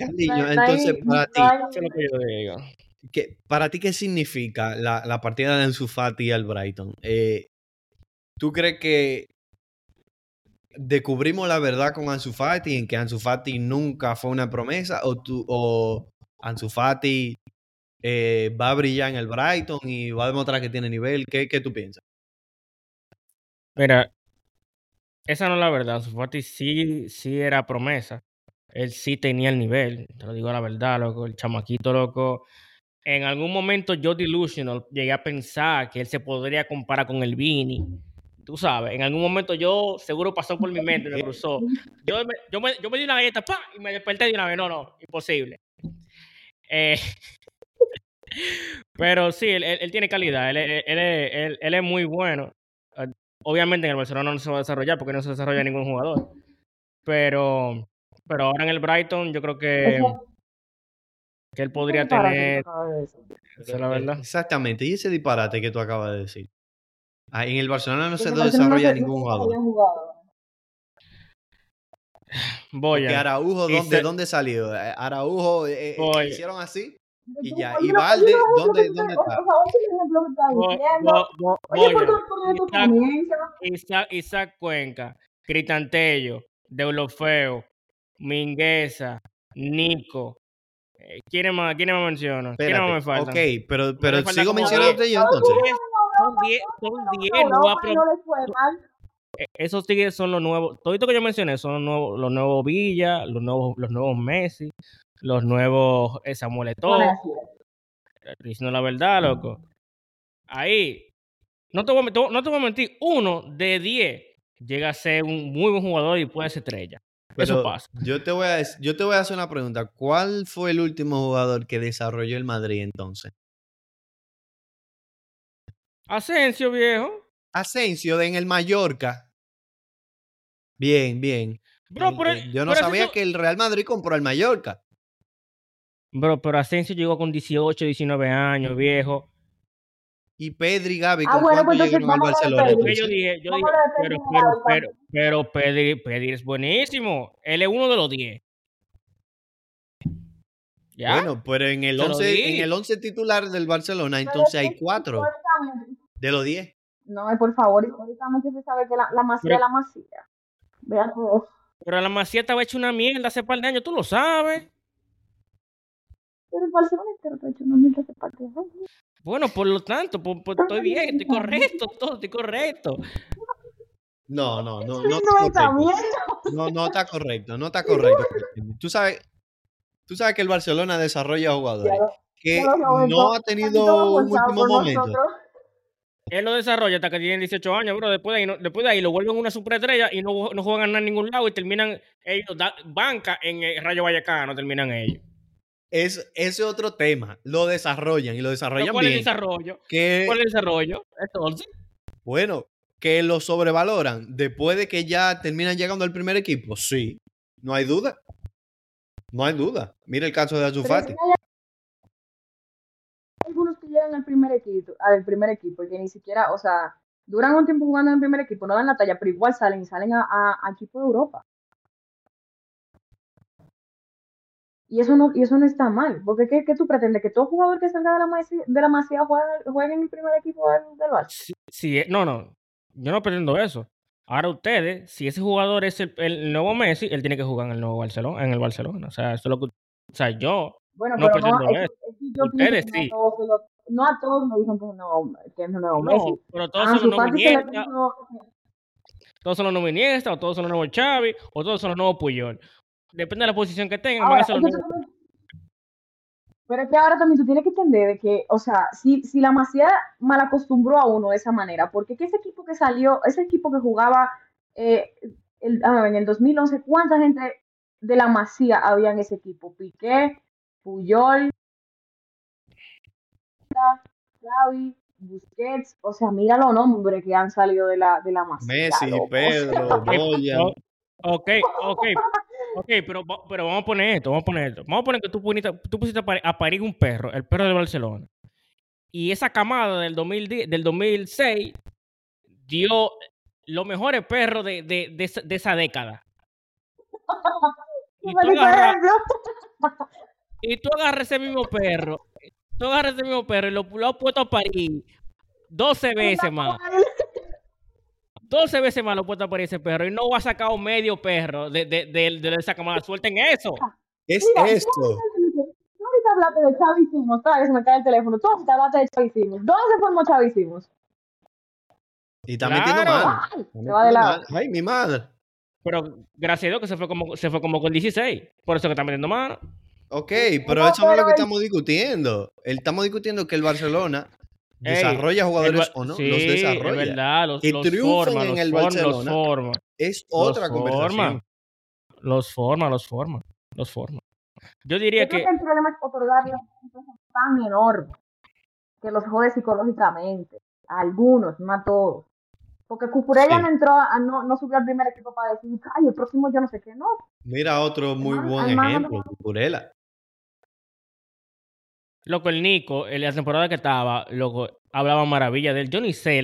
hay- entonces, para ti, no hay- Eso es lo que yo digo. ¿qué, ¿para ti qué significa la, la partida de Ansu Fati al Brighton? Eh, ¿Tú crees que descubrimos la verdad con Ansu Fati en que Ansu Fati nunca fue una promesa o, tú, o Ansu Fati eh, va a brillar en el Brighton y va a demostrar que tiene nivel? ¿Qué, qué tú piensas? Mira, esa no es la verdad. Ansu Fati sí, sí era promesa. Él sí tenía el nivel. Te lo digo la verdad, loco. El chamaquito, loco. En algún momento yo delusional llegué a pensar que él se podría comparar con el Vini. Tú sabes, en algún momento yo seguro pasó por mi mente, me cruzó. Yo me, yo me, yo me di una galleta ¡pa! y me desperté de una vez. No, no, imposible. Eh, pero sí, él, él- él tiene calidad, él, él- él es- él- él es muy bueno. Eh, Obviamente en el Barcelona no se va a desarrollar porque no se desarrolla ningún jugador. Pero, pero ahora en el Brighton yo creo que, que él podría tener... acabas de decir. Esa es la verdad. Exactamente. Y ese disparate que tú acabas de decir. Ah, en el Barcelona no se desarrolla ningún jugador. Voy a... Araujo, Y ¿dónde, se- dónde salió? Eh, Araujo eh, eh, hicieron así. Y ya, y Valde, ¿dónde- dónde está? O sea, oye, el ejemplo que estás Bo- diciendo. bo- bo- Oye, voy ¿por a- qué tú pones tu Isaac- Cuenca, Critantello, Deulofeo, Mingueza, Nico. Eh, ¿Quiénes más, quiénes más menciono? ¿Quiénes más me faltan? Ok, pero, pero faltan sigo mencionándote yo entonces. Son 10, son 10 No, nuevas no, no les fue mal. Eh, esos tigres son los nuevos, todo esto que yo mencioné son los nuevos, los nuevos Villa, los nuevos, los nuevos Messi, los nuevos eh, Samuel Eto'o, diciendo la verdad, loco. Ahí, no te voy a, mentir- no te voy a mentir, uno de 10 llega a ser un muy buen jugador y puede ser estrella. Eso pasa. Yo te, voy a, yo te voy a hacer una pregunta. ¿Cuál fue el último jugador que desarrolló el Madrid entonces? Asensio, viejo. Asensio de en el Mallorca. Bien, bien. Bro, Eh, pero, eh, yo no pero sabía que el Real Madrid compró al Mallorca. Bro, pero Asensio llegó con 18, 19 años, viejo. Y Pedri y Gavi, Ah, ¿con bueno, cuánto pues llegaron al Barcelona? Yo dije, yo dije, pero, Pedri pero, pero, pero Pedri, Pedri es buenísimo. Él es uno de los 10. ¿Ya? Bueno, pero en el Te lo 11, di. en el 11 titular del Barcelona, Pero entonces es hay que cuatro históricamente- de los 10. No, por favor, históricamente se sabe que la, la masía es la masía. Vean todo. Pero la Macía estaba hecha una mierda hace par de años, tú lo sabes. Pero el Barcelona está hecho una mierda hace parte de. Bueno, por lo tanto, estoy bien, estoy correcto, todo, estoy correcto. No, no, no, no No, está. No, no está correcto, no está correcto. Tú sabes, tú sabes que el Barcelona desarrolla jugadores que no ha tenido un último momento. nosotros. Él lo desarrolla hasta que tienen 18 años, bro. Después de ahí, no- después de ahí lo vuelven una superestrella y no, no juegan a ningún lado y terminan ellos, da- banca en el Rayo Vallecano, terminan ellos. Es ese otro tema. Lo desarrollan y lo desarrollan ¿Cuál es el bien. desarrollo? Que, ¿Cuál es el desarrollo? Entonces, bueno, que lo sobrevaloran después de que ya terminan llegando al primer equipo. Sí, no hay duda. No hay duda. Mira el caso de Ansu Pero es Fati. que hay algunos que llegan al primer equipo, al primer equipo y que ni siquiera, o sea, duran un tiempo jugando en el primer equipo, no dan la talla, pero igual salen, salen a, a, a equipo de Europa. Y eso no, y eso no está mal, porque ¿qué, qué tú pretendes? ¿Que todo jugador que salga de la Masía, de la Masía juegue, juegue en el primer equipo del, del Barça? si, si- no, no, yo no pretendo eso. Ahora ustedes, si ese jugador es el, el nuevo Messi, él tiene que jugar en el nuevo Barcelona, en el Barcelona. O sea, eso es lo que, o sea, yo, Bueno, No pero no, pretendo es, que- es yo Ustedes que sí. no a todos, se lo- no a todos me dicen que es un nuevo, que es un nuevo Messi. pero todos A son los nuevos todos son los nuevos Iniesta, o todos son los nuevos Xavi, o todos son los nuevos Puyol. Depende de la posición que tengan, van a también- pero es que ahora también tú tienes que entender de que, o sea, si, si la Masía mal acostumbró a uno de esa manera, porque que ese equipo que salió, ese equipo que jugaba eh, el- en el 2011, ¿cuánta gente de la Masía había en ese equipo? Piqué, Puyol, Xavi, Busquets, o sea, mira los nombres que han salido de la, de la Masía. Messi, loco. Pedro, Boyan. Ok, ok, ok, pero, pero vamos a poner esto, vamos a poner esto. Vamos a poner que tú, pusiste, tú pusiste a pari- a parir un perro, el perro de Barcelona. Y esa camada del, 2010, del 2006 dio los mejores perros de, de, de, esa, de esa década. Y tú, agarras, y tú agarras ese mismo perro, tú agarras ese mismo perro y lo, lo has puesto a parir 12 veces más. 12 veces más lo puesto a parir ese perro y no va a sacar un medio perro de, de, de, de esa camada. Suelten eso. ¿Qué es Mira, esto? Tú ahorita hablaste de otra vez me cae el teléfono. Tú ahorita hablaste de Xavi Simons. ¿Dónde se formó Xavi Simons? Y está metiendo Claro. mal. ¡Ay! Está va de metiendo lado. mal. Ay, mi madre. Pero gracias a Dios que se fue como, se fue como con 16. Por eso que está metiendo mano. Ok, pero No, eso no es lo que estamos discutiendo. El- Estamos discutiendo que el Barcelona desarrolla jugadores o no. sí, los Es desarrolla. verdad, los, Que los forma, en los el forma, los forma. Es Los otra conversación. forma. Los forma, los forma. Los forma. Yo diría Yo creo que. que el problema es otorgarle tan enorme que los jode psicológicamente. A algunos, no a todos. Porque Cucurella Sí. no entró, a- no, no subió al primer equipo para decir, ay, el próximo yo no sé qué, no. Mira otro muy buen ejemplo. Cucurella. Loco, el Nico, en la temporada que estaba, loco, hablaba maravilla de él. Yo ni sé,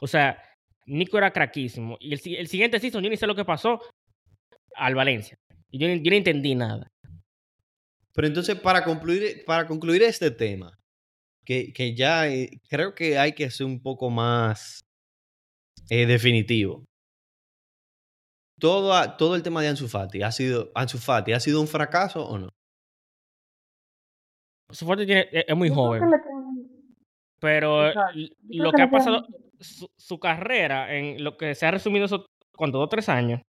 o sea, Nico era craquísimo. Y el, si- el siguiente season, yo ni sé lo que pasó al Valencia. Y yo, no entendí nada. Pero entonces, para concluir, para concluir este tema, que, que ya eh, creo que hay que ser un poco más eh, definitivo. Todo, todo el tema de Ansu Fati ha sido Ansu Fati ha sido un fracaso o no? Su fuerte tiene- es, es muy joven. Pero lo que ha pasado, su, su carrera, en lo que se ha resumido esos, ¿cuánto? Dos, tres años,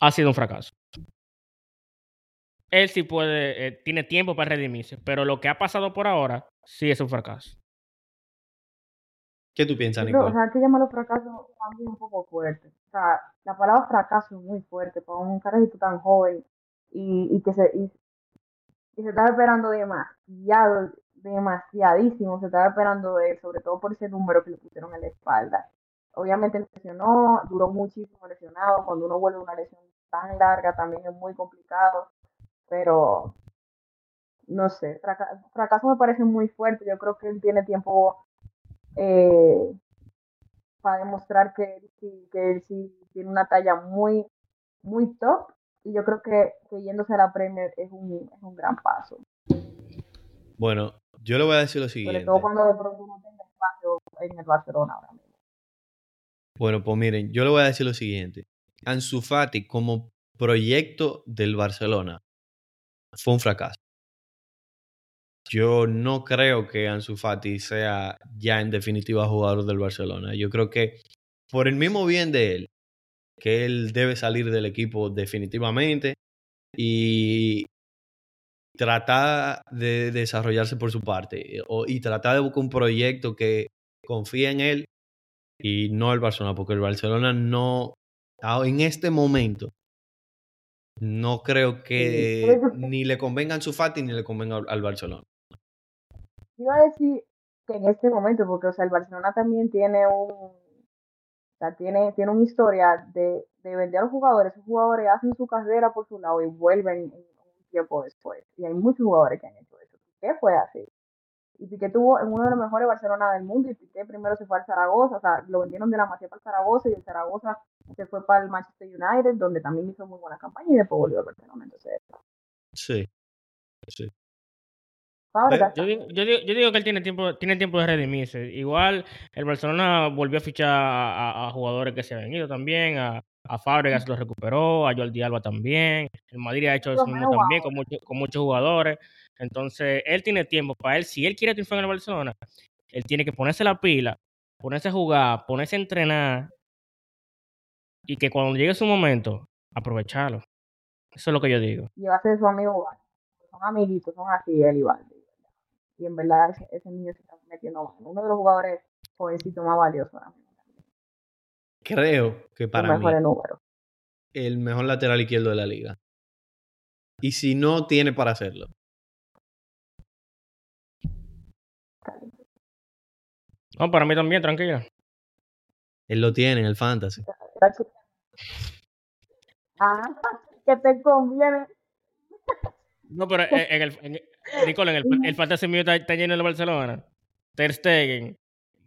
ha sido un fracaso. Él sí puede, eh, tiene tiempo para redimirse, pero lo que ha pasado por ahora sí es un fracaso. ¿Qué tú piensas, Yo creo, o Nicole? sea, que llamarlo fracaso también un poco fuerte. O sea, la palabra fracaso es muy fuerte para un carajito tan joven y, y que se, y, y se estaba esperando demasiado, demasiadísimo, se estaba esperando de sobre todo por ese número que le pusieron en la espalda. Obviamente lesionó, duró muchísimo lesionado, cuando uno vuelve a una lesión tan larga también es muy complicado, pero no sé, fraca- fracaso me parece muy fuerte, yo creo que él tiene tiempo eh, para demostrar que él que él sí tiene una talla muy, muy top. Y yo creo que, que yéndose a la Premier es un, es un gran paso. Bueno, yo le voy a decir lo Sobre siguiente. todo cuando de pronto no tenga espacio en el Barcelona ahora mismo. Bueno, pues miren, yo le voy a decir lo siguiente. Ansu Fati como proyecto del Barcelona fue un fracaso. Yo no creo que Ansu Fati sea ya en definitiva jugador del Barcelona. Yo creo que por el mismo bien de él, que él debe salir del equipo definitivamente y tratar de desarrollarse por su parte o- y tratar de buscar un proyecto que confíe en él y no el Barcelona, porque el Barcelona no, en este momento, no creo que ni le convenga a Ansu Fati ni le convenga al- Barcelona. Iba a decir que en este momento, porque o sea, el Barcelona también tiene un, sea, tiene, tiene una historia de, de vender a los jugadores. Esos jugadores hacen su carrera por su lado y vuelven en- un tiempo después. Y hay muchos jugadores que han hecho eso. Piqué fue así. Y Piqué tuvo en uno de los mejores Barcelona del mundo y Piqué primero se fue al Zaragoza, o sea, lo vendieron de la Masía para el Zaragoza y el Zaragoza se fue para el Manchester United, donde también hizo muy buena campaña y después volvió al Barcelona. Entonces, Sí. sí. Yo digo, yo, digo, yo digo que él tiene tiempo, tiene tiempo de redimirse. Igual el Barcelona volvió a fichar a, a- a jugadores que se habían ido también. A, a Fábregas lo recuperó, a Jordi Alba también. El Madrid ha hecho eso mismo también con, mucho- con muchos jugadores. Entonces, él tiene tiempo para él. Si él quiere triunfar en el Barcelona, él tiene que ponerse la pila, ponerse a jugar, ponerse a entrenar. Y que cuando llegue su momento, aprovecharlo. Eso es lo que yo digo. llevarse de su amigo. Son amiguitos, son así él y Valde. Y en verdad ese, niño se está metiendo mal. Uno de los jugadores jovencitos más valiosos ahora mismo. Creo que para mí números. el mejor lateral izquierdo de la liga. Y si no tiene para hacerlo. No, para mí también, tranquila. Él lo tiene en el fantasy. Ah, que te conviene. No, pero en, en el, en, Nicole, el, el fantasy mío está, está lleno de Barcelona. Ter Stegen,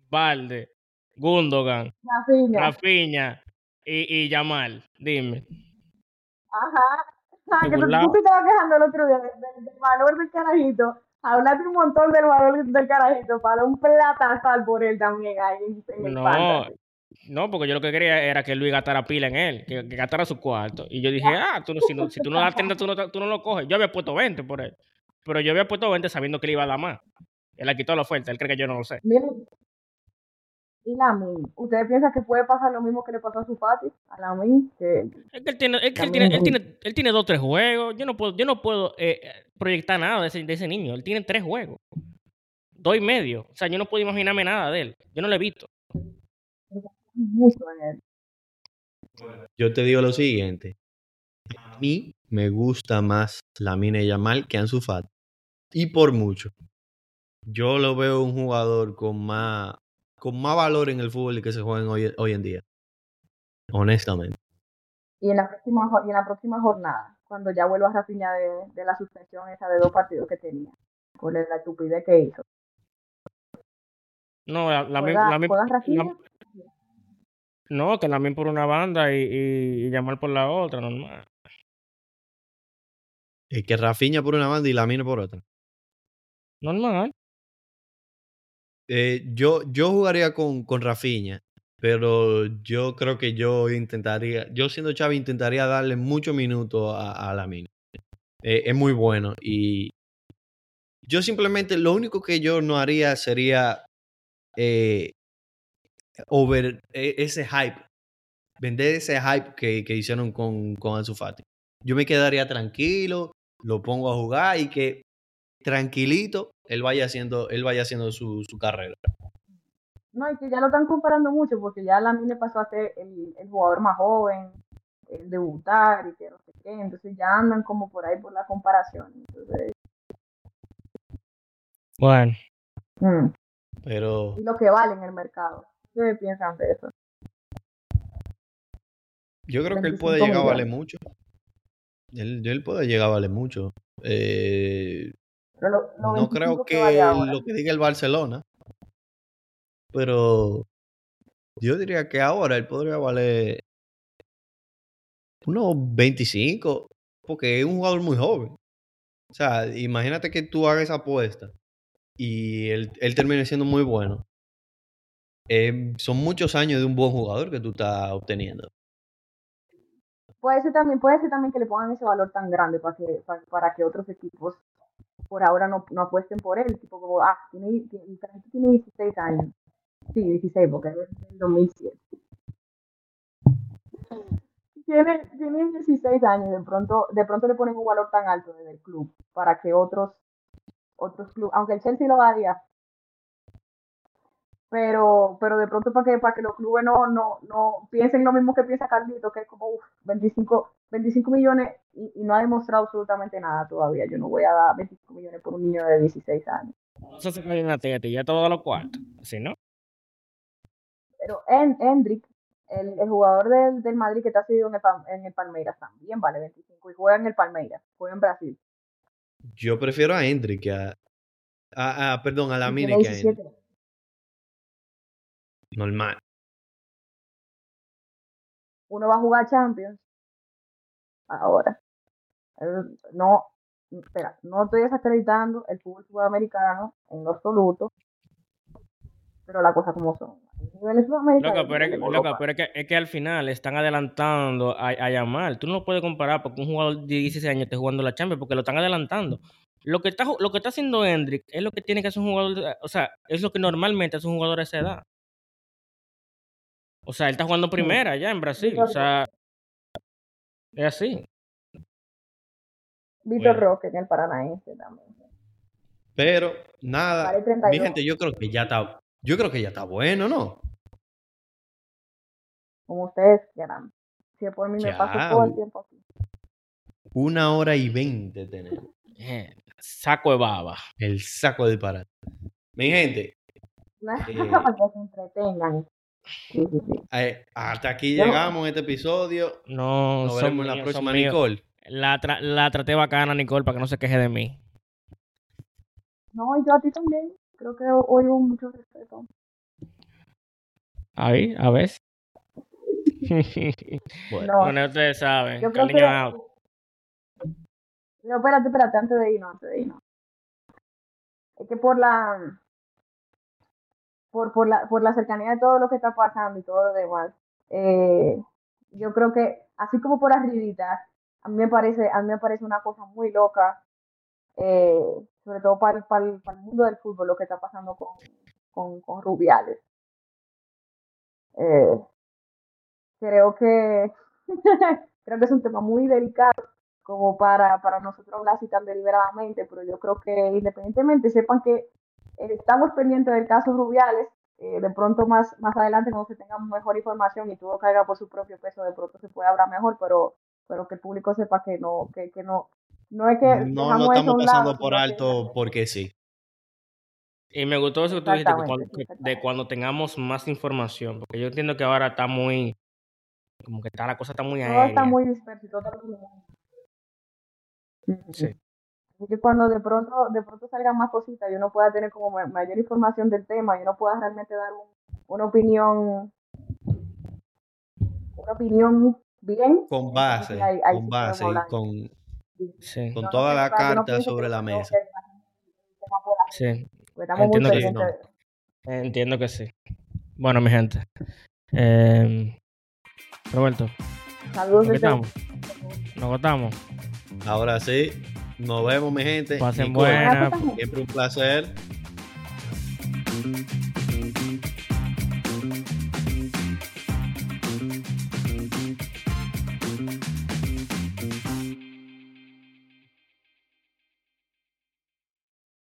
Valde, Gundogan, piña. Rafinha y, y Yamal. Dime. Ajá. Ah, De que tú, tú te estabas quejando el otro día del, valor del carajito. Hablaste un montón del valor del carajito para un platazal por él también ahí en, el No, fantasy. no, porque yo lo que quería era que Luis gastara pila en él, que, que gastara su cuarto. Y yo dije, ah, tú no, si, no- si tú no das 30, tú no, tú no lo coges. Yo había puesto 20 por él. Pero yo había puesto 20 sabiendo que le iba a dar más. Él le quitó la oferta, él cree que yo no lo sé. Mira, Y Lamin, ¿ustedes piensan que puede pasar lo mismo que le pasó a su Fati? A Lamin, que Es que él tiene, es que él tiene, él tiene, él tiene dos o tres juegos. Yo no puedo, yo no puedo eh, eh, proyectar nada de ese, de ese niño. Él tiene tres juegos. Dos y medio. O sea, yo no puedo imaginarme nada de él. Yo no lo he visto. mucho en él. Yo te digo lo siguiente. A mí me gusta más Lamine Yamal que Ansu Fati. Y por mucho. Yo lo veo un jugador con más, con más valor en el fútbol que se juega hoy, hoy en día. Honestamente. Y en la próxima, y en la próxima jornada, cuando ya vuelva Rafinha de, de la suspensión esa de dos partidos que tenía, por la estupidez que hizo. No, la, la, no, que la por una banda y, y, y llamar por la otra, normal. Es que Rafinha por una banda y Lamine por otra. Normal. Eh, yo, yo jugaría con, con Rafinha, pero yo creo que yo intentaría, yo siendo Xavi intentaría darle muchos minutos a, a Lamine. Eh, es muy bueno y yo simplemente lo único que yo no haría sería eh, over eh, ese hype, vender ese hype que, que hicieron con, con Ansu. Yo me quedaría tranquilo, lo pongo a jugar y que tranquilito él vaya haciendo, él vaya haciendo su, su carrera. No, y que ya lo están comparando mucho, porque ya Lamine pasó a ser el, el jugador más joven, el debutar y que no sé qué, entonces ya andan como por ahí por la comparación. Entonces, Bueno. mm, Pero y lo que vale en el mercado. ¿Qué piensan de eso? yo creo que él 25 puede llegar a valer mucho. Él, él puede llegar a valer mucho. Eh, Pero lo- lo no 25 creo que lo que diga el Barcelona. Pero yo diría que ahora él podría valer unos 25, porque es un jugador muy joven. O sea, imagínate que tú hagas esa apuesta y él, él termine siendo muy bueno. Eh, son muchos años de un buen jugador que tú estás obteniendo. Puede ser también, puede ser también que le pongan ese valor tan grande para que, para, para que otros equipos por ahora no, apuesten por él. Tipo como, ah, tiene, tiene, tiene 16 años. Sí, 16, porque es del 2007. Tiene, tiene 16 años de pronto, de pronto le ponen un valor tan alto desde el club para que otros, otros clubes, aunque el Chelsea lo haría, pero, pero de pronto para que, para que los clubes no, no, no piensen lo mismo que piensa Carlito, que es como uf, 25, 25 millones y, y no ha demostrado absolutamente nada todavía. Yo no voy a dar 25 millones por un niño de 16 años. Eso se cae en la teta y ya todo los cuartos. ¿Sí, no? Pero en, Hendrik, el, el jugador del, del Madrid que está cedido en el, en el Palmeiras también vale 25 y juega en el Palmeiras, juega en Brasil. Yo prefiero a Hendrik que a, a- a- perdón, a y Lamine tiene que a Hendrik. 17. Normal. Uno va a jugar Champions ahora. El- no, espera, no estoy desacreditando el fútbol sudamericano en lo absoluto, pero la cosa como son. Loca, pero, es, que- loca, pero es, que, es que al final están adelantando a, a llamar. Tú no lo puedes comparar porque un jugador de 16 años esté jugando la Champions porque lo están adelantando. Lo que está, lo que está haciendo Hendrik es lo que tiene que hacer un jugador, de- o sea, es lo que normalmente hace un jugador a esa edad. O sea, él está jugando primera ya en Brasil. O sea, es así. Víctor Bueno. Roque en el Paranaense también. Pero nada, Vale mi 32. gente, yo creo que ya está, yo creo que ya está bueno, ¿no? Como ustedes quieran. Si por mí me paso todo el tiempo aquí. Una hora y veinte tenemos. Saco de baba. El saco de disparate. Mi gente, Para Eh. que se entretengan. Sí, sí, sí. eh, hasta aquí llegamos en este episodio. No, Nos veremos en la míos, próxima. Nicole. La, tra- la traté bacana, Nicole, para que no se queje de mí. No, y yo a ti también. Creo que hoy hubo mucho respeto. Ahí, a ver. Bueno, No, bueno, ustedes saben. yo creo que. out. No, espérate, espérate, antes de irnos, antes de irnos. Es que por la. Por, por, la, por la cercanía de todo lo que está pasando y todo lo demás, eh, yo creo que, así como por arribita, a mí me parece, a mí me parece una cosa muy loca, eh, sobre todo para, para, para el mundo del fútbol, lo que está pasando con, con, con Rubiales. Eh, creo que creo que es un tema muy delicado como para, para nosotros hablar así tan deliberadamente, pero yo creo que independientemente sepan que estamos pendientes del caso Rubiales, eh, de pronto más, más adelante cuando se tenga mejor información y todo caiga por su propio peso, de pronto se puede hablar mejor, pero, pero que el público sepa que no, que, que no, no es que No lo estamos pasando lado, por que- alto porque sí. Y me gustó eso que tú dijiste, que Exactamente, cuando, que- de cuando tengamos más información, porque yo entiendo que ahora está muy, como que está, la cosa está muy todo está aérea. muy disperso y todo está muy-. Sí. Así que cuando de pronto, de pronto salgan más cositas y uno pueda tener como ma- mayor información del tema y uno pueda realmente dar un- una opinión, una opinión bien, Con base, sí, ahí- ahí con base y con, Sí, con No, toda la carta sobre la mesa. sí, Entiendo que sí, pendientes no. de eso. entiendo que sí. Bueno, mi gente. Eh, Roberto, Saludos ¿con qué desde estamos? Nos agotamos. Ahora sí, nos vemos, mi gente. Pasen buena. Siempre un placer.